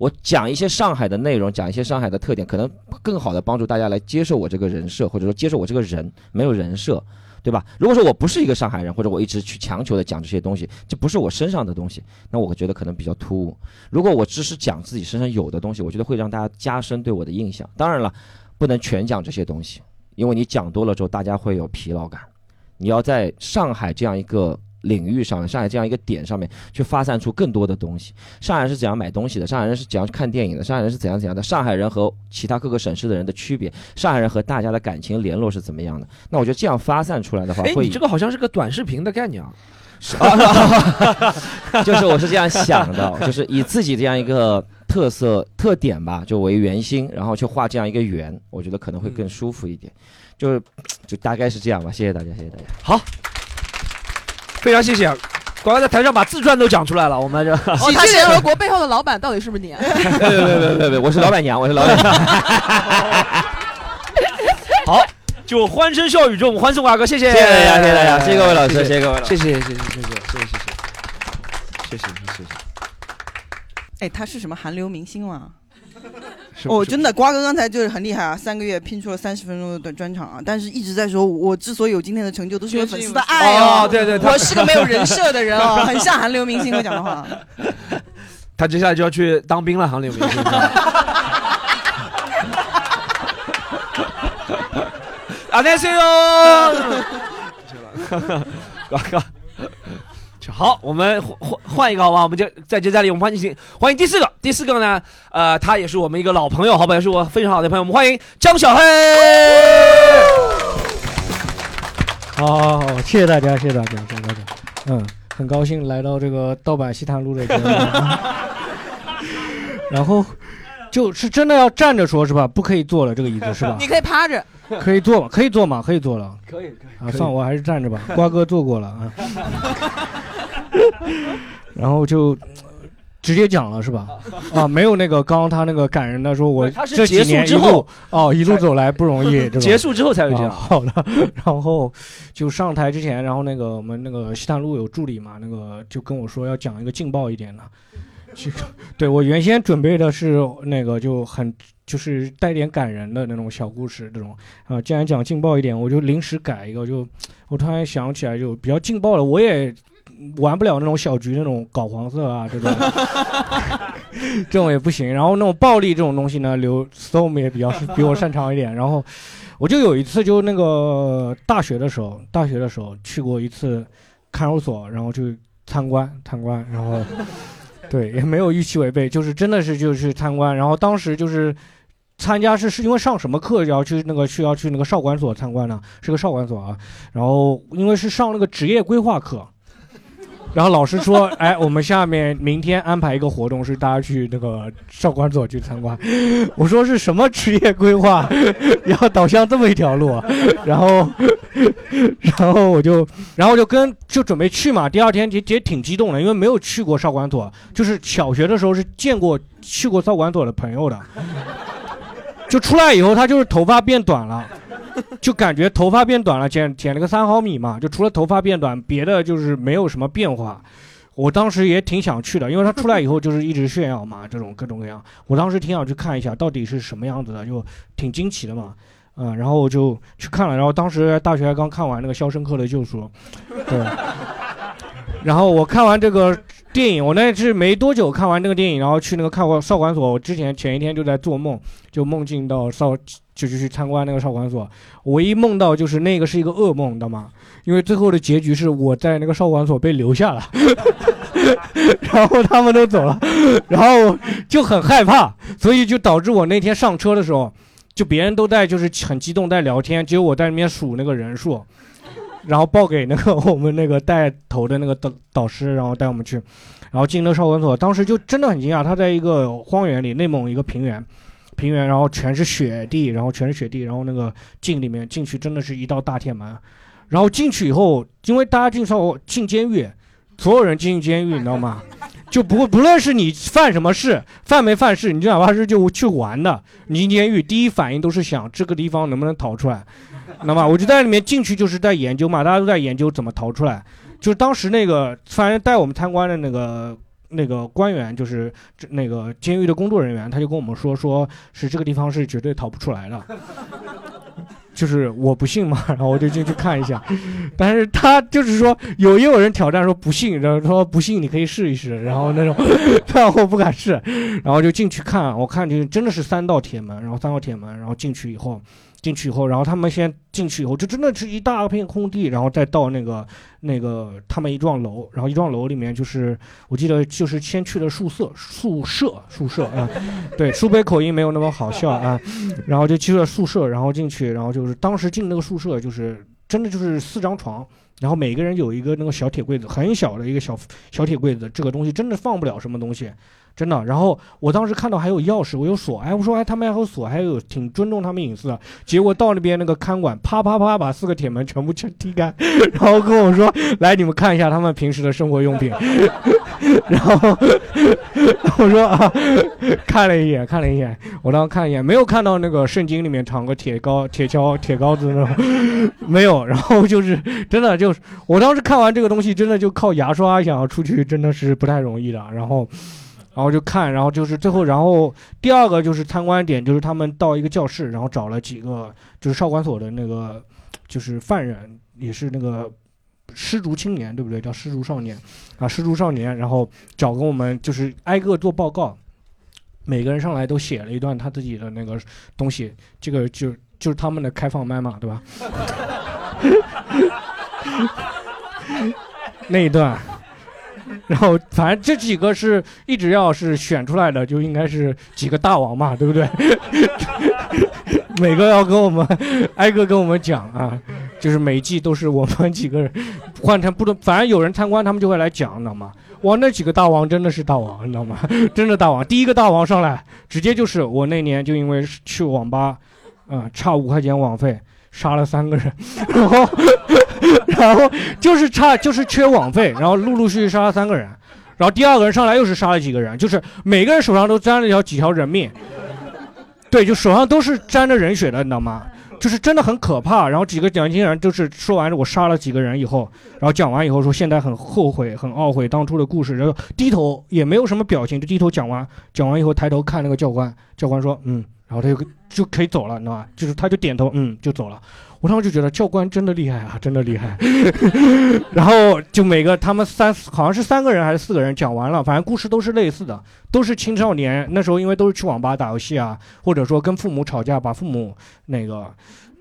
我讲一些上海的内容，讲一些上海的特点，可能更好的帮助大家来接受我这个人设，或者说接受我这个人，没有人设。对吧？如果说我不是一个上海人，或者我一直去强求的讲这些东西，这不是我身上的东西，那我觉得可能比较突兀。如果我只是讲自己身上有的东西，我觉得会让大家加深对我的印象。当然了，不能全讲这些东西，因为你讲多了之后，大家会有疲劳感。你要在上海这样一个领域上，上海这样一个点上面去发散出更多的东西。上海人是怎样买东西的？上海人是怎样去看电影的？上海人是怎样怎样的？上海人和其他各个省市的人的区别？上海人和大家的感情联络是怎么样的？那我觉得这样发散出来的话，哎，会你这个好像是个短视频的概念啊。就是我是这样想的，就是以自己这样一个特色特点吧，就为圆心，然后去画这样一个圆，我觉得可能会更舒服一点。就是就大概是这样吧，谢谢大家，谢谢大家。好，非常谢谢。刚刚在台上把自传都讲出来了，我们这喜剧联合国背后的老板到底是不是你啊？别别别别别，我是老板娘，我是老板娘。好，就欢声笑语中欢送瓜哥，谢谢，谢谢大家，谢谢大家，谢谢各位老师，谢谢各位老师，谢谢谢谢谢谢谢谢谢谢谢谢谢谢。哎，他是什么韩流明星吗？是哦，真的，瓜哥刚才就是很厉害啊，三个月拼出了三十分钟的短专场啊，但是一直在说，我之所以有今天的成就，都是因为粉丝的爱哦，对对，他我是个没有人设的人哦，很像韩流明星会讲的话。他接下来就要去当兵了，韩流明星。안녕하세요。 好，我们换换换一个好吧？我们就在接再厉我们欢迎欢迎第四个，第四个呢，呃，他也是我们一个老朋友，好吧，也是我非常好的朋友，我们欢迎张小黑。好好好，谢谢大家，谢谢大家，谢谢大家。嗯，很高兴来到这个盗版西坛路的节目。然后就是真的要站着说，是吧？不可以坐了，这个椅子是吧？你可以趴着，可以坐吗？可以坐吗？可以坐了。可以可以啊，算了，我还是站着吧。瓜哥坐过了啊。然后就直接讲了是吧？啊，没有那个刚刚他那个感人的说，我他是这几结束年一路之后哦一路走来不容易，对吧结束之后才会这样啊好的，然后就上台之前，然后那个我们那个西坛路有助理嘛，那个就跟我说要讲一个劲爆一点的。这个对我原先准备的是那个就很就是带点感人的那种小故事这种啊，既然讲劲爆一点，我就临时改一个，就我突然想起来就比较劲爆了，我也玩不了那种小局那种搞黄色啊这种，这种也不行。然后那种暴力这种东西呢，刘 Storm 也比较比我擅长一点。然后我就有一次就那个大学的时候，大学的时候去过一次看守所，然后去参观参观，然后对也没有预期违背，就是真的是就是参观。然后当时就是。参加是是因为上什么课要去那个去要去那个少管所参观呢？是个少管所啊。然后因为是上那个职业规划课，然后老师说，哎，我们下面明天安排一个活动，是大家去那个少管所去参观。我说是什么职业规划，要导向这么一条路啊？然后，然后我就，然后就跟就准备去嘛。第二天也也挺激动的，因为没有去过少管所，就是小学的时候是见过去过少管所的朋友的。就出来以后，他就是头发变短了，就感觉头发变短了，剪剪了个三毫米嘛，就除了头发变短，别的就是没有什么变化。我当时也挺想去的，因为他出来以后就是一直炫耀嘛，这种各种各样。我当时挺想去看一下到底是什么样子的，就挺惊奇的嘛。嗯，然后我就去看了，然后当时大学刚看完那个《肖申克的救赎》，对。然后我看完这个电影，我那是没多久看完那个电影，然后去那个看过少管所。我之前前一天就在做梦，就梦境到少，就是去参观那个少管所。唯一梦到就是那个是一个噩梦，你知道吗？因为最后的结局是我在那个少管所被留下了，然后他们都走了，然后就很害怕，所以就导致我那天上车的时候，就别人都在就是很激动在聊天，只有我在那边数那个人数。然后报给那个 我们那个带头的那个导导师，然后带我们去，然后进那少管所，当时就真的很惊讶，他在一个荒原里，内蒙一个平原，平原，然后全是雪地，然后全是雪地，然后那个进里面进去真的是一道大铁门，然后进去以后，因为大家进少进监狱，所有人进监狱，你知道吗？就不不论是你犯什么事，犯没犯事，你就哪怕是就去玩的，你进监狱第一反应都是想这个地方能不能逃出来，知道吗？我就在里面进去就是在研究嘛，大家都在研究怎么逃出来。就是当时那个反正带我们参观的那个那个官员，就是这那个监狱的工作人员，他就跟我们说，说是这个地方是绝对逃不出来的。就是我不信嘛，然后我就进去看一下，但是他就是说有也有人挑战说不信，然后说不信你可以试一试，然后那种，但我不敢试，然后就进去看，我看就真的是三道铁门，然后三道铁门，然后进去以后。进去以后，然后他们先进去以后，就真的是一大片空地，然后再到那个那个他们一幢楼，然后一幢楼里面就是我记得就是先去了宿舍宿舍宿舍啊，对，苏北口音没有那么好笑啊，然后就去了宿舍，然后进去，然后就是当时进那个宿舍就是真的就是四张床，然后每个人有一个那个小铁柜子，很小的一个小小铁柜子，这个东西真的放不了什么东西。真的，然后我当时看到还有钥匙，我有锁，哎，我说哎，他们还有锁，还有挺尊重他们隐私的。结果到那边那个看管啪啪啪把四个铁门全部 全踢开，然后跟我说，来你们看一下他们平时的生活用品。然后 我说啊，看了一眼，看了一眼，我当时看一眼，没有看到那个圣经里面藏个铁膏、铁锹、铁膏子那种，没有。然后就是真的就是，我当时看完这个东西，真的就靠牙刷想要出去，真的是不太容易的。然后。然后就看，然后就是最后，然后第二个就是参观点，就是他们到一个教室，然后找了几个就是少管所的那个就是犯人，也是那个失足青年，对不对？叫失足少年啊，失足少年，然后找跟我们就是挨个做报告，每个人上来都写了一段他自己的那个东西，这个就就是他们的开放麦嘛，对吧？那一段。然后，反正这几个是一直要是选出来的，就应该是几个大王嘛，对不对？每个要跟我们挨个跟我们讲啊，就是每季都是我们几个人换成不同，反正有人参观，他们就会来讲，你知道吗？哇，那几个大王真的是大王，你知道吗？真的大王，第一个大王上来，直接就是我那年就因为去网吧，啊，差五块钱网费。杀了三个人，然后，然后就是差就是缺网费，然后陆陆续续杀了三个人，然后第二个人上来又是杀了几个人，就是每个人手上都沾了条几条人命，对，就手上都是沾着人血的，你知道吗？就是真的很可怕。然后几个年轻人就是说完我杀了几个人以后，然后讲完以后说现在很后悔很懊悔当初的故事，然后低头也没有什么表情，就低头讲完讲完以后抬头看那个教官，教官说嗯。然后他就就可以走了，你知道吧？就是他就点头，嗯，就走了。我当时就觉得教官真的厉害啊，真的厉害。然后就每个他们三好像是三个人还是四个人讲完了，反正故事都是类似的，都是青少年那时候因为都是去网吧打游戏啊，或者说跟父母吵架，把父母那个。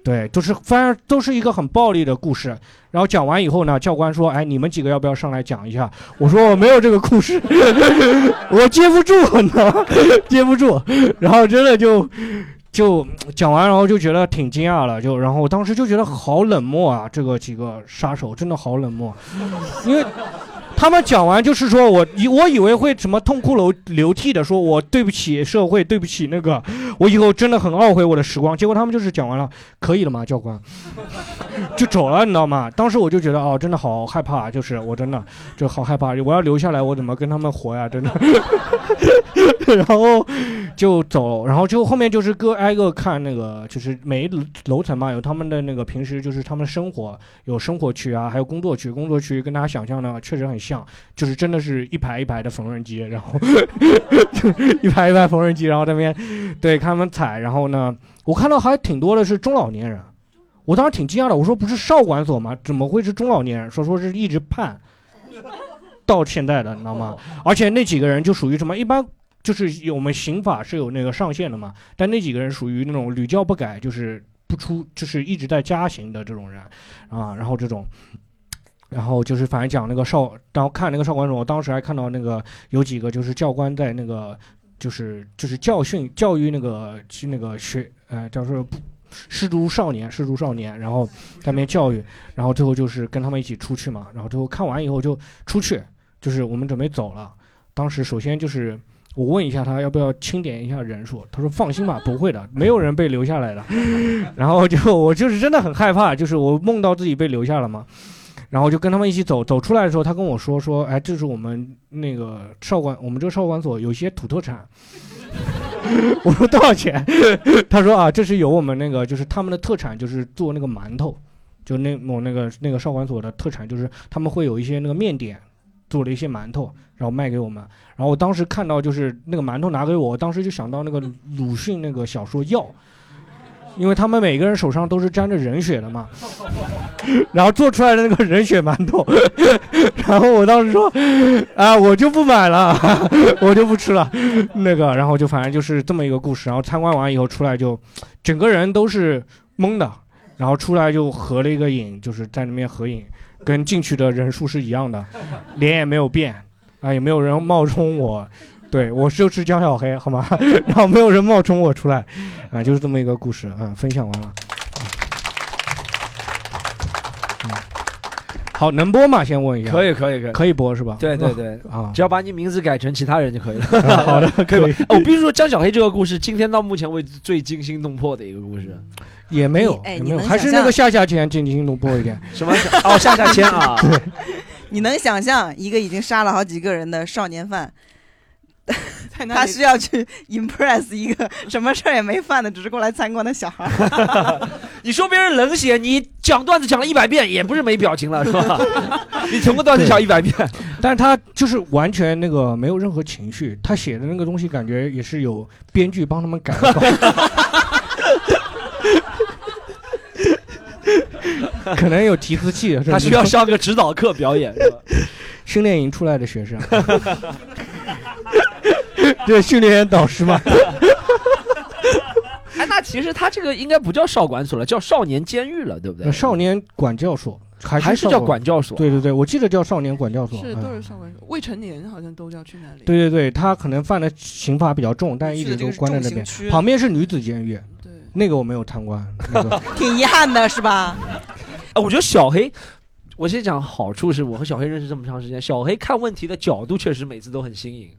对，都是反正都是一个很暴力的故事。然后讲完以后呢，教官说：“哎，你们几个要不要上来讲一下？”我说：“我没有这个故事，我接不住，呢？接不住。”然后真的就就讲完，然后就觉得挺惊讶了。就然后当时就觉得好冷漠啊，这个几个杀手真的好冷漠，因为。他们讲完就是说，我以我以为会什么痛哭流流涕的，说我对不起社会，对不起那个，我以后真的很懊悔我的时光。结果他们就是讲完了，可以了吗，教官？就走了，你知道吗？当时我就觉得哦，真的好害怕，就是我真的就好害怕，我要留下来，我怎么跟他们活呀？真的。然后就走，然后就后面就是各挨个看那个，就是每一楼层嘛，有他们的那个平时就是他们生活，有生活区啊，还有工作区，工作区跟大家想象的确实很像。就是真的是一排一排的缝纫机，然后 一排一排缝纫机，然后那边对他们踩，然后呢，我看到还挺多的是中老年人，我当时挺惊讶的，我说不是少管所吗？怎么会是中老年人？说说是一直判到现在的，你知道吗？而且那几个人就属于什么？一般就是我们刑法是有那个上限的嘛，但那几个人属于那种屡教不改，就是不出，就是一直在加刑的这种人啊，然后这种。然后就是反正讲那个少，然后看那个少管所，我当时还看到那个有几个就是教官在那个，就是就是教训教育那个去那个学，呃，叫做失足少年，失足少年，然后在那边教育，然后最后就是跟他们一起出去嘛，然后最后看完以后就出去，就是我们准备走了。当时首先就是我问一下他要不要清点一下人数，他说放心吧，不会的，没有人被留下来的。然后就我就是真的很害怕，就是我梦到自己被留下了嘛。然后就跟他们一起走，走出来的时候，他跟我说说，哎，这是我们那个少管，我们这个少管所有些土特产。我说多少钱？他说啊，这是有我们那个就是他们的特产，就是做那个馒头，就那我那个那个少管所的特产，就是他们会有一些那个面点做了一些馒头，然后卖给我们。然后我当时看到就是那个馒头拿给我，我当时就想到那个鲁迅那个小说《药》。因为他们每个人手上都是沾着人血的嘛，然后做出来的那个人血馒头，然后我当时说，啊，我就不买了，我就不吃了，那个，然后就反正就是这么一个故事。然后参观完以后出来就，整个人都是懵的，然后出来就合了一个影，就是在那边合影，跟进去的人数是一样的，脸也没有变，啊，也没有人冒充我。对，我就是江小黑，好吗？然后没有人冒充我出来，啊，就是这么一个故事，啊，分享完了。嗯，好，能播吗？先问一下。可以，可以，可以，可以播是吧？对对对，啊，只要把你名字改成其他人就可以了。好的，可以。我必须说，江小黑这个故事，今天到目前为止最惊心动魄的一个故事，也没有，哎也没有，你能还是那个下下签惊心动魄一点。什么？哦，下下签啊！你能想象一个已经杀了好几个人的少年犯，他在那里需要去 impress 一个什么事儿也没犯的，只是过来参观的小孩儿？你说别人冷血，你讲段子讲了一百遍，也不是没表情了，是吧？你同个段子讲一百遍，但是他就是完全那个没有任何情绪，他写的那个东西感觉也是有编剧帮他们改的稿。可能有提词器，他需要上个指导课表演，是吧？训练营出来的学生，对训练员导师嘛。哎，那其实他这个应该不叫少管所了，叫少年监狱了，对不对？少年管教所还还是叫管教所？对对对，我记得叫少年管教所。是嗯都是少管所，未成年好像都要去那里。对对对，他可能犯的刑罚比较重，但一直都关在那边。旁边是女子监狱，对，那个我没有参观。那个挺遗憾的是吧？哎，我觉得小黑，我先讲好处是我和小黑认识这么长时间，小黑看问题的角度确实每次都很新颖。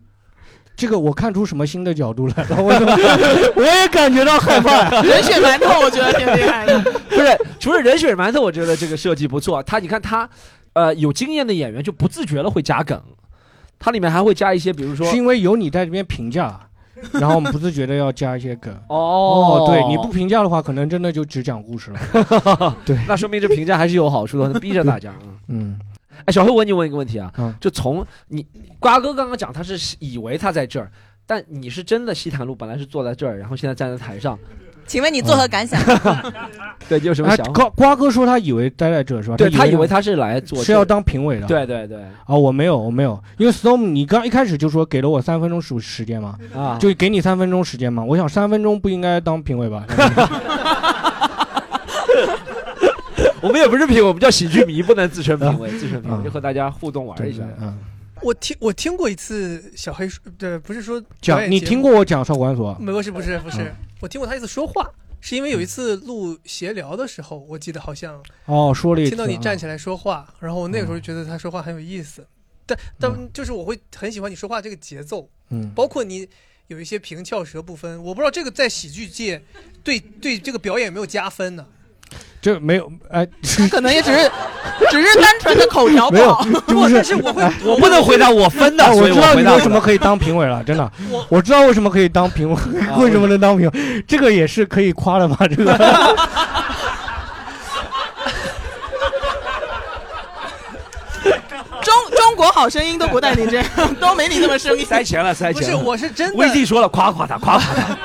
这个我看出什么新的角度来了，我 我也感觉到害怕。人血馒头我觉得挺厉害的。不是，除了人血馒头，我觉得这个设计不错。他你看他，呃，有经验的演员就不自觉的会加梗，它里面还会加一些，比如说是因为有你在这边评价，然后我们不自觉的要加一些梗。哦对，你不评价的话，可能真的就只讲故事了。对，那说明这评价还是有好处的，逼着大家。嗯 嗯，哎，小黑，我问你问一个问题啊，嗯就从你瓜哥刚刚讲他是以为他在这儿，但你是真的西坦路本来是坐在这儿，然后现在站在台上，请问你作何感想？对，你有什么哎想？瓜瓜哥说他以为待在这是吧？对他以为他他是来做是要当评委的。对对对啊，我没有，我没有，因为 Storm 你刚一开始就说给了我三分钟时时间嘛，啊，就给你三分钟时间嘛。我想三分钟不应该当评委吧？我们也不是评委，我们叫喜剧迷，不能自称评委，自称评委嗯就和大家互动玩一下。嗯，我听我听过一次小黑说，对，不是说讲你听过我讲少管所？没不是不是不是嗯，我听过他一次说话，是因为有一次录闲聊的时候，我记得好像哦，说了一次。听到你站起来，来说话，然后我那个时候觉得他说话很有意思，但但就是我会很喜欢你说话这个节奏，嗯，包括你有一些平翘舌不分，我不知道这个在喜剧界对对这个表演有没有加分呢？这没有，哎，这可能也只是 只是单纯的口条不没有好。，不，就是但是我会我不能回答我分的，啊，所以我知道你为什么可以当评委了，真的我，我知道为什么可以当评委，为什么能当评委，这个也是可以夸的嘛，这个。中中国好声音都不带你这样，都没你那么声音。塞钱了，塞钱不是，我是真的 VZ 说了，夸夸他，夸夸他。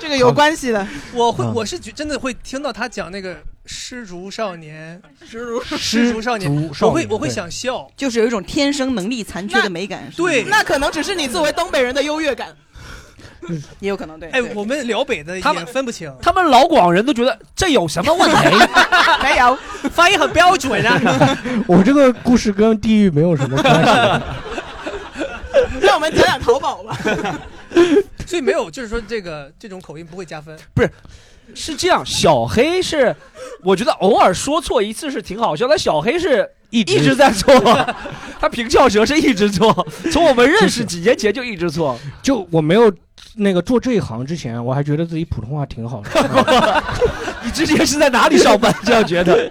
这个有关系的。我会嗯我是觉真的会听到他讲那个失足少年，失足失足少年我会我会想笑，就是有一种天生能力残缺的美感，对那可能只是你作为东北人的优越感。也有可能对。哎，我们辽北的他们也分不清，他们老广人都觉得这有什么问题？没有发音很标准啊。我这个故事跟地域没有什么关系。让我们讲讲淘宝吧。所以没有，就是说这个这种口音不会加分。不是是这样，小黑是，我觉得偶尔说错一次是挺好笑，但小黑是一一直在错，他平翘舌是一直错，从我们认识几年前就一直错。就我没有那个做这一行之前，我还觉得自己普通话挺好的。你之前是在哪里上班？这样觉得？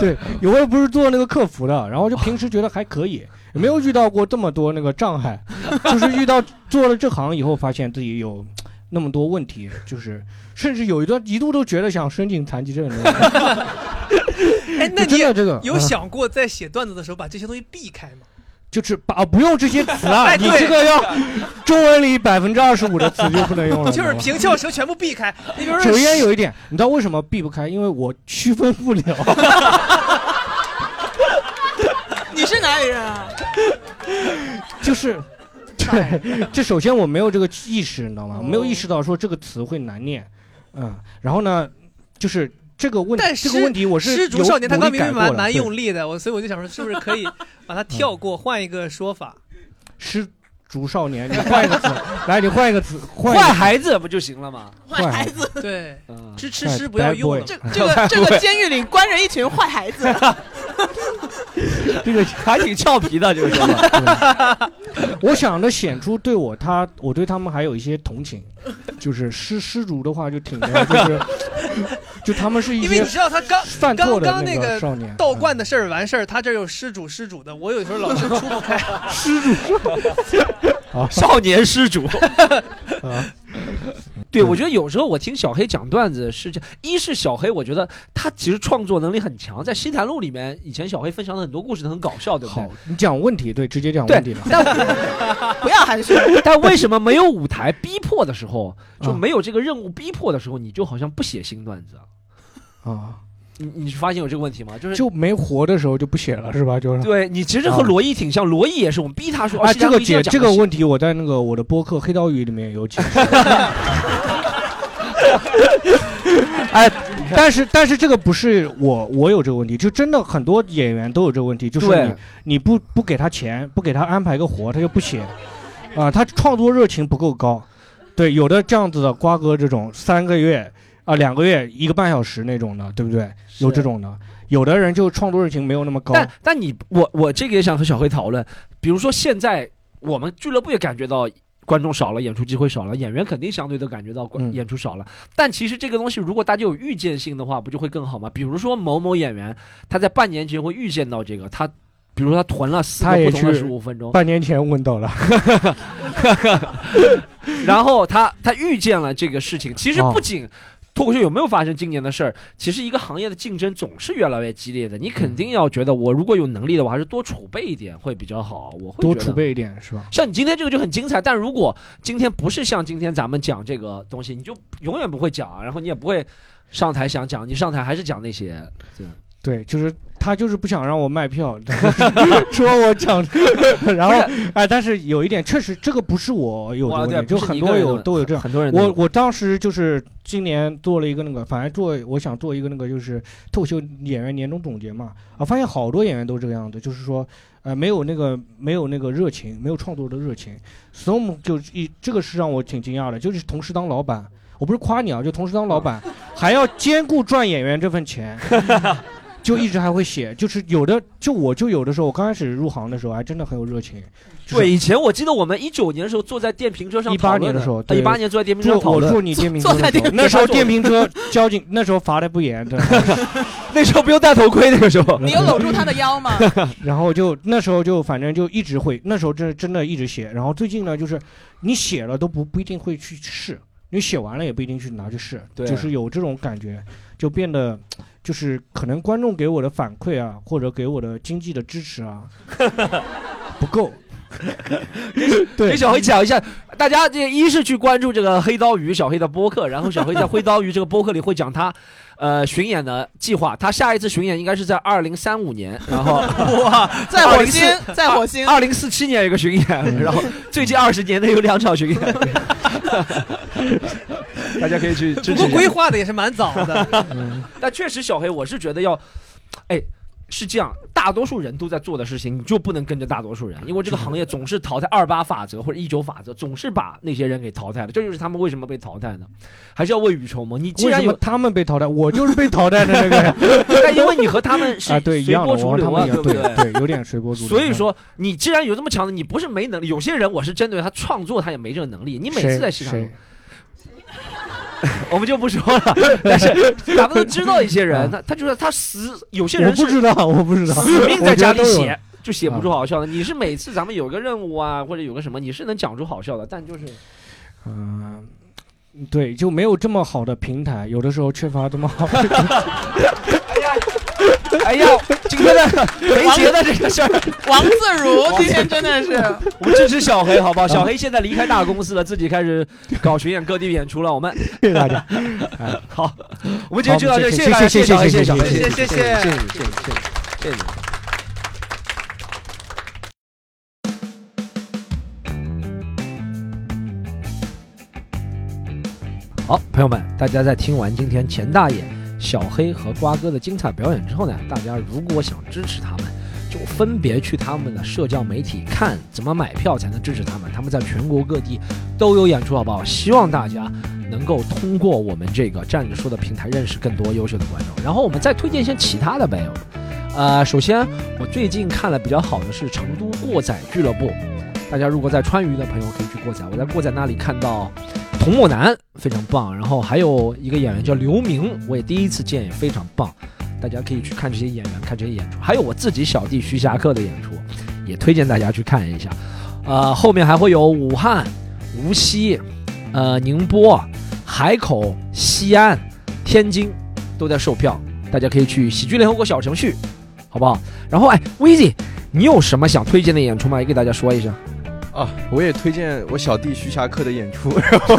对，有位不是做那个客服的，然后就平时觉得还可以，也没有遇到过这么多那个障碍，就是遇到做了这行以后，发现自己有那么多问题，就是甚至有一段一度都觉得想申请残疾证。哎，那你真的这个有嗯想过在写段子的时候把这些东西避开吗？就是把啊不用这些词啊，哎你这个要中文里百分之二十五的词就不能用了。就是平翘舌全部避开。你比如说，首先有一点，你知道为什么避不开？因为我区分不了。你是哪里人啊？就是，对，这首先我没有这个意识，你知道吗？没有意识到说这个词会难念，嗯，然后呢，就是这个问但这个问题我是失足有少年他刚明明蛮蛮对用力的，我所以我就想说，是不是可以把它跳过，换一个说法？失足少年，你换一个词，来，你换一个词，换一个坏孩子不就行了吗？坏孩子，对，嗯，吃吃吃不要用了。这这个 这个监狱里关着一群坏孩子，这个 还挺俏皮的，这个说法。我想着显出对我他我对他们还有一些同情，就是失失足的话就挺的，就是就他们是一些因为你知道他刚犯错刚的那刚那个个少年，倒灌的事儿完事儿，他这有失主失主的，我有时候老是出不开。失主啊少年失主。啊，对，我觉得有时候我听小黑讲段子是这样，一是小黑，我觉得他其实创作能力很强，在《新谈录》里面，以前小黑分享的很多故事都很搞笑，对不对好？，你讲问题，对，直接讲对问题了。但 不要含蓄。但为什么没有舞台逼迫的时候，就啊没有这个任务逼迫的时候，你就好像不写新段子啊？啊，你你发现有这个问题吗？就是就没活的时候就不写了，是吧？就是。对你其实和啊罗毅挺像，罗毅也是我们逼他说，啊，哦这个解这个问。题，我在那个我的播客《黑刀鱼》里面有解释。哎，但是但是这个不是我我有这个问题，就真的很多演员都有这个问题，就是你你不不给他钱，不给他安排个活，他就不写，啊，他创作热情不够高，对，有的这样子的瓜哥这种三个月啊两个月一个半小时那种的，对不对？有这种的，有的人就创作热情没有那么高，但但你我我这个也想和小黑讨论，比如说现在我们俱乐部也感觉到。观众少了，演出机会少了，演员肯定相对都感觉到演出少了。但其实这个东西，如果大家有预见性的话，不就会更好吗？比如说某某演员，他在半年前会预见到这个，他比如说他囤了四个不同的去十五分钟，半年前问到了，然后他他预见了这个事情。其实哦不仅脱口秀有没有发生今年的事儿，其实一个行业的竞争总是越来越激烈的。你肯定要觉得，我如果有能力的我，还是多储备一点会比较好。我会多储。备一点是吧？像你今天这个就很精彩，但如果今天不是像今天咱们讲这个东西，你就永远不会讲，然后你也不会上台想讲，你上台还是讲那些。对，对，就是他就是不想让我卖票，说我讲，然后哎，但是有一点确实这个不是我有这个哇对问题，就很多有都有这样。很多人我我当时就是今年做了一个那个，反正做我想做一个那个就是脱口秀演员年终总结嘛，啊，发现好多演员都这个样子，就是说呃没有那个没有那个热情，没有创作的热情。Storm 就一这个是让我挺惊讶的，就是同时当老板，我不是夸你啊，就同时当老板还要兼顾赚演员这份钱。就一直还会写，就是有的，就我就有的时候，我刚开始入行的时候，还真的很有热情。就是对，以前我记得我们一九年的时候坐在电瓶车上一八年的时候，一八年坐在电瓶车上讨论，坐你电瓶车那时候电瓶车交警那时候罚的不严的，那时候不用戴头盔，那个时候。你有搂住他的腰吗？然后就那时候就反正就一直会，那时候真真的一直写。然后最近呢，就是你写了都不不一定会去试，你写完了也不一定去拿去试，对就是有这种感觉，就变得就是可能观众给我的反馈啊，或者给我的经济的支持啊 不够。对给小黑讲一下，大家这一是去关注这个黑刀鱼小黑的播客，然后小黑在黑刀鱼这个播客里会讲他。呃，巡演的计划，他下一次巡演应该是在二零三五年，然后 哇，在火星，在火星，二零四七年有个巡演，然后最近二十年内有两场巡演，大家可以去支持一下。不过规划的也是蛮早的。但确实，小黑，我是觉得要，哎，是这样，大多数人都在做的事情，你就不能跟着大多数人，因为这个行业总是淘汰二八法则或者一九法则，总是把那些人给淘汰了。这就是他们为什么被淘汰呢？还是要未雨绸缪。你既为然有，什么他们被淘汰，我就是被淘汰的那个呀？但因为你和他们是啊，对，一随样的，波逐流啊，我和他们一样，对不对对，有点随波逐流。所以说，你既然有这么强的，你不是没能力。有些人我是针对他创作，他也没这个能力。你每次在市场上谁，我们就不说了。但是咱们都知道一些人，他他就是他死，有些人是不知道，我不知道，死命在家里写，就写不出好笑的。你是每次咱们有个任务啊，或者有个什么，你是能讲出好笑的，但就是嗯，对，就没有这么好的平台，有的时候缺乏这么好的。哎呀，今天的肥杰的这个事儿，王自如今天真的是，我们支持小黑，好不好？小黑现在离开大公司了，自己开始搞巡演各地演出了。我们谢谢大家。好，我们今天就到这，谢谢大家，谢谢小黑，谢谢谢小黑，谢谢谢谢谢谢，谢谢，谢谢，谢谢你。好，朋友们，大家在听完今天钱大爷、小黑和瓜哥的精彩表演之后呢，大家如果想支持他们，就分别去他们的社交媒体看怎么买票才能支持他们。他们在全国各地都有演出，好不好？希望大家能够通过我们这个站着说的平台认识更多优秀的观众。然后我们再推荐一些其他的朋友。呃，首先我最近看了比较好的是成都过载俱乐部，大家如果在川渝的朋友可以去过载。我在过载那里看到童漠男非常棒，然后还有一个演员叫刘明，我也第一次见，也非常棒。大家可以去看这些演员，看这些演出，还有我自己小弟徐霞客的演出，也推荐大家去看一下。呃，后面还会有武汉、无锡、呃宁波、海口、西安、天津都在售票，大家可以去喜剧联合国小程序，好不好？然后哎威 z 你有什么想推荐的演出吗？也给大家说一下。啊，我也推荐我小弟徐霞客的演出，然后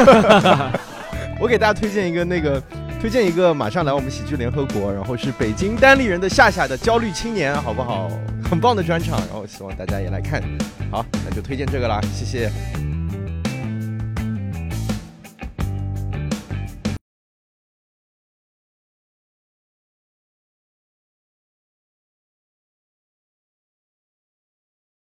我给大家推荐一个那个，推荐一个马上来我们喜剧联合国，然后是北京单立人的夏夏的焦虑青年，好不好？很棒的专场，然后希望大家也来看。好，那就推荐这个啦，谢谢。